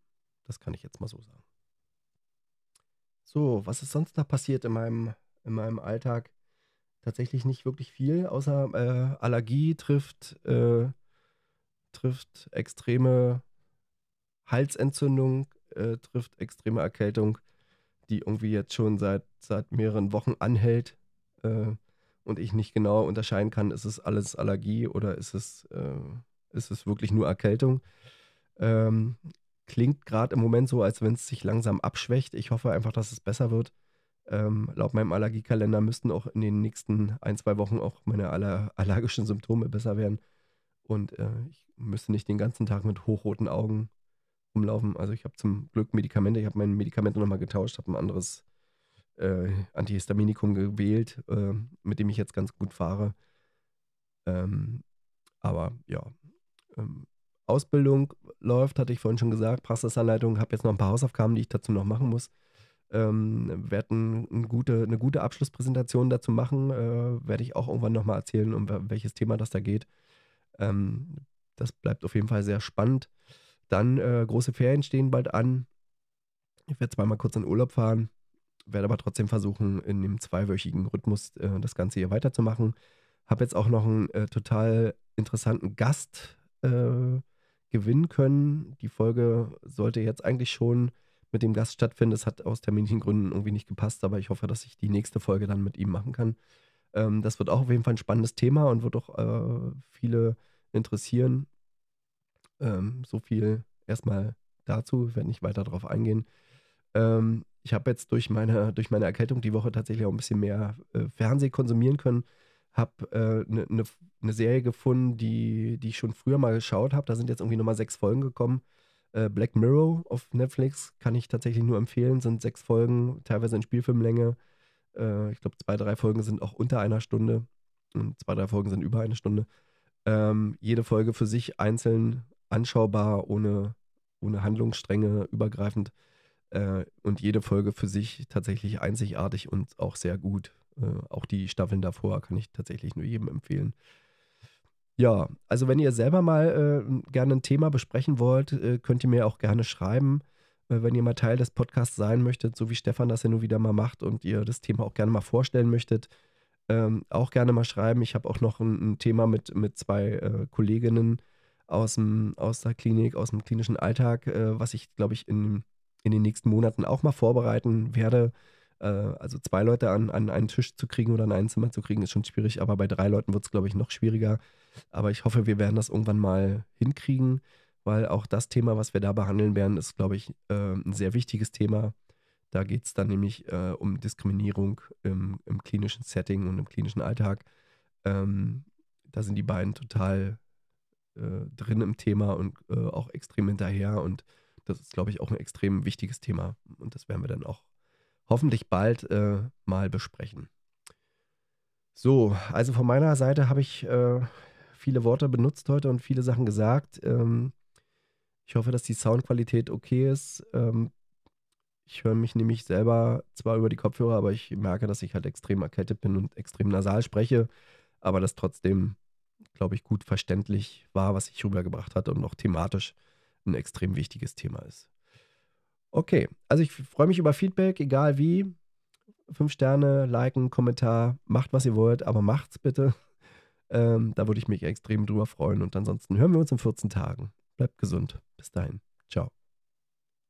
Das kann ich jetzt mal so sagen. So, was ist sonst noch passiert in meinem, in meinem Alltag? Tatsächlich nicht wirklich viel, außer äh, Allergie trifft, äh, trifft extreme Halsentzündung, äh, trifft extreme Erkältung die irgendwie jetzt schon seit, seit mehreren Wochen anhält. äh, und ich nicht genau unterscheiden kann, ist es alles Allergie oder ist es, äh, ist es wirklich nur Erkältung. Ähm, klingt gerade im Moment so, als wenn es sich langsam abschwächt. Ich hoffe einfach, dass es besser wird. Ähm, laut meinem Allergiekalender müssten auch in den nächsten ein, zwei Wochen auch meine aller allergischen Symptome besser werden. Und äh, ich müsste nicht den ganzen Tag mit hochroten Augen rumlaufen. Also ich habe zum Glück Medikamente. Ich habe meine Medikamente nochmal getauscht, habe ein anderes äh, Antihistaminikum gewählt, äh, mit dem ich jetzt ganz gut fahre. Ähm, aber ja, ähm, Ausbildung läuft, hatte ich vorhin schon gesagt. Praxisanleitung, habe jetzt noch ein paar Hausaufgaben, die ich dazu noch machen muss. Ähm, werde ein, ein gute, eine gute Abschlusspräsentation dazu machen. Äh, werde ich auch irgendwann nochmal erzählen, um welches Thema das da geht. Ähm, das bleibt auf jeden Fall sehr spannend. Dann äh, große Ferien stehen bald an. Ich werde zweimal kurz in Urlaub fahren, werde aber trotzdem versuchen, in dem zweiwöchigen Rhythmus äh, das Ganze hier weiterzumachen. Habe jetzt auch noch einen äh, total interessanten Gast äh, gewinnen können. Die Folge sollte jetzt eigentlich schon mit dem Gast stattfinden. Es hat aus terminlichen Gründen irgendwie nicht gepasst, aber ich hoffe, dass ich die nächste Folge dann mit ihm machen kann. Ähm, das wird auch auf jeden Fall ein spannendes Thema und wird auch äh, viele interessieren. Ähm, so viel erstmal dazu, ich werde nicht weiter darauf eingehen. Ähm, ich habe jetzt durch meine, durch meine Erkältung die Woche tatsächlich auch ein bisschen mehr äh, Fernseh konsumieren können habe eine äh, ne, ne, ne Serie gefunden, die, die ich schon früher mal geschaut habe. Da sind jetzt irgendwie nochmal sechs Folgen gekommen. Äh, Black Mirror auf Netflix kann ich tatsächlich nur empfehlen. Sind sechs Folgen, teilweise in Spielfilmlänge. Äh, ich glaube, zwei, drei Folgen sind auch unter einer Stunde. Und zwei, drei Folgen sind über eine Stunde. Ähm, jede Folge für sich einzeln anschaubar, ohne, ohne Handlungsstränge, übergreifend. Äh, und jede Folge für sich tatsächlich einzigartig und auch sehr gut. Äh, auch die Staffeln davor kann ich tatsächlich nur jedem empfehlen. Ja, also wenn ihr selber mal äh, gerne ein Thema besprechen wollt, äh, könnt ihr mir auch gerne schreiben. Äh, wenn ihr mal Teil des Podcasts sein möchtet, so wie Stefan das ja nun wieder mal macht und ihr das Thema auch gerne mal vorstellen möchtet, ähm, auch gerne mal schreiben. Ich habe auch noch ein, ein, Thema mit, mit zwei äh, Kolleginnen aus, dem, aus der Klinik, aus dem klinischen Alltag, äh, was ich, glaube ich, in, in den nächsten Monaten auch mal vorbereiten werde. Äh, also zwei Leute an, an einen Tisch zu kriegen oder an ein Zimmer zu kriegen, ist schon schwierig, aber bei drei Leuten wird es, glaube ich, noch schwieriger. Aber ich hoffe, wir werden das irgendwann mal hinkriegen, weil auch das Thema, was wir da behandeln werden, ist, glaube ich, äh, ein sehr wichtiges Thema. Da geht es dann nämlich äh, um Diskriminierung im, im, klinischen Setting und im klinischen Alltag. Ähm, da sind die beiden total äh, drin im Thema und äh, auch extrem hinterher. Und das ist, glaube ich, auch ein extrem wichtiges Thema. Und das werden wir dann auch hoffentlich bald äh, mal besprechen. So, also von meiner Seite habe ich äh, viele Worte benutzt heute und viele Sachen gesagt. Ähm, ich hoffe, dass die Soundqualität okay ist. Ähm, ich höre mich nämlich selber zwar über die Kopfhörer, aber ich merke, dass ich halt extrem erkältet bin und extrem nasal spreche, aber das trotzdem, glaube ich, gut verständlich war, was ich rübergebracht hatte und auch thematisch ein extrem wichtiges Thema ist. Okay, also ich freue mich über Feedback, egal wie. Fünf Sterne, liken, Kommentar, macht was ihr wollt, aber macht's bitte. Ähm, da würde ich mich extrem drüber freuen. Und ansonsten hören wir uns in 14 Tagen. Bleibt gesund. Bis dahin. Ciao.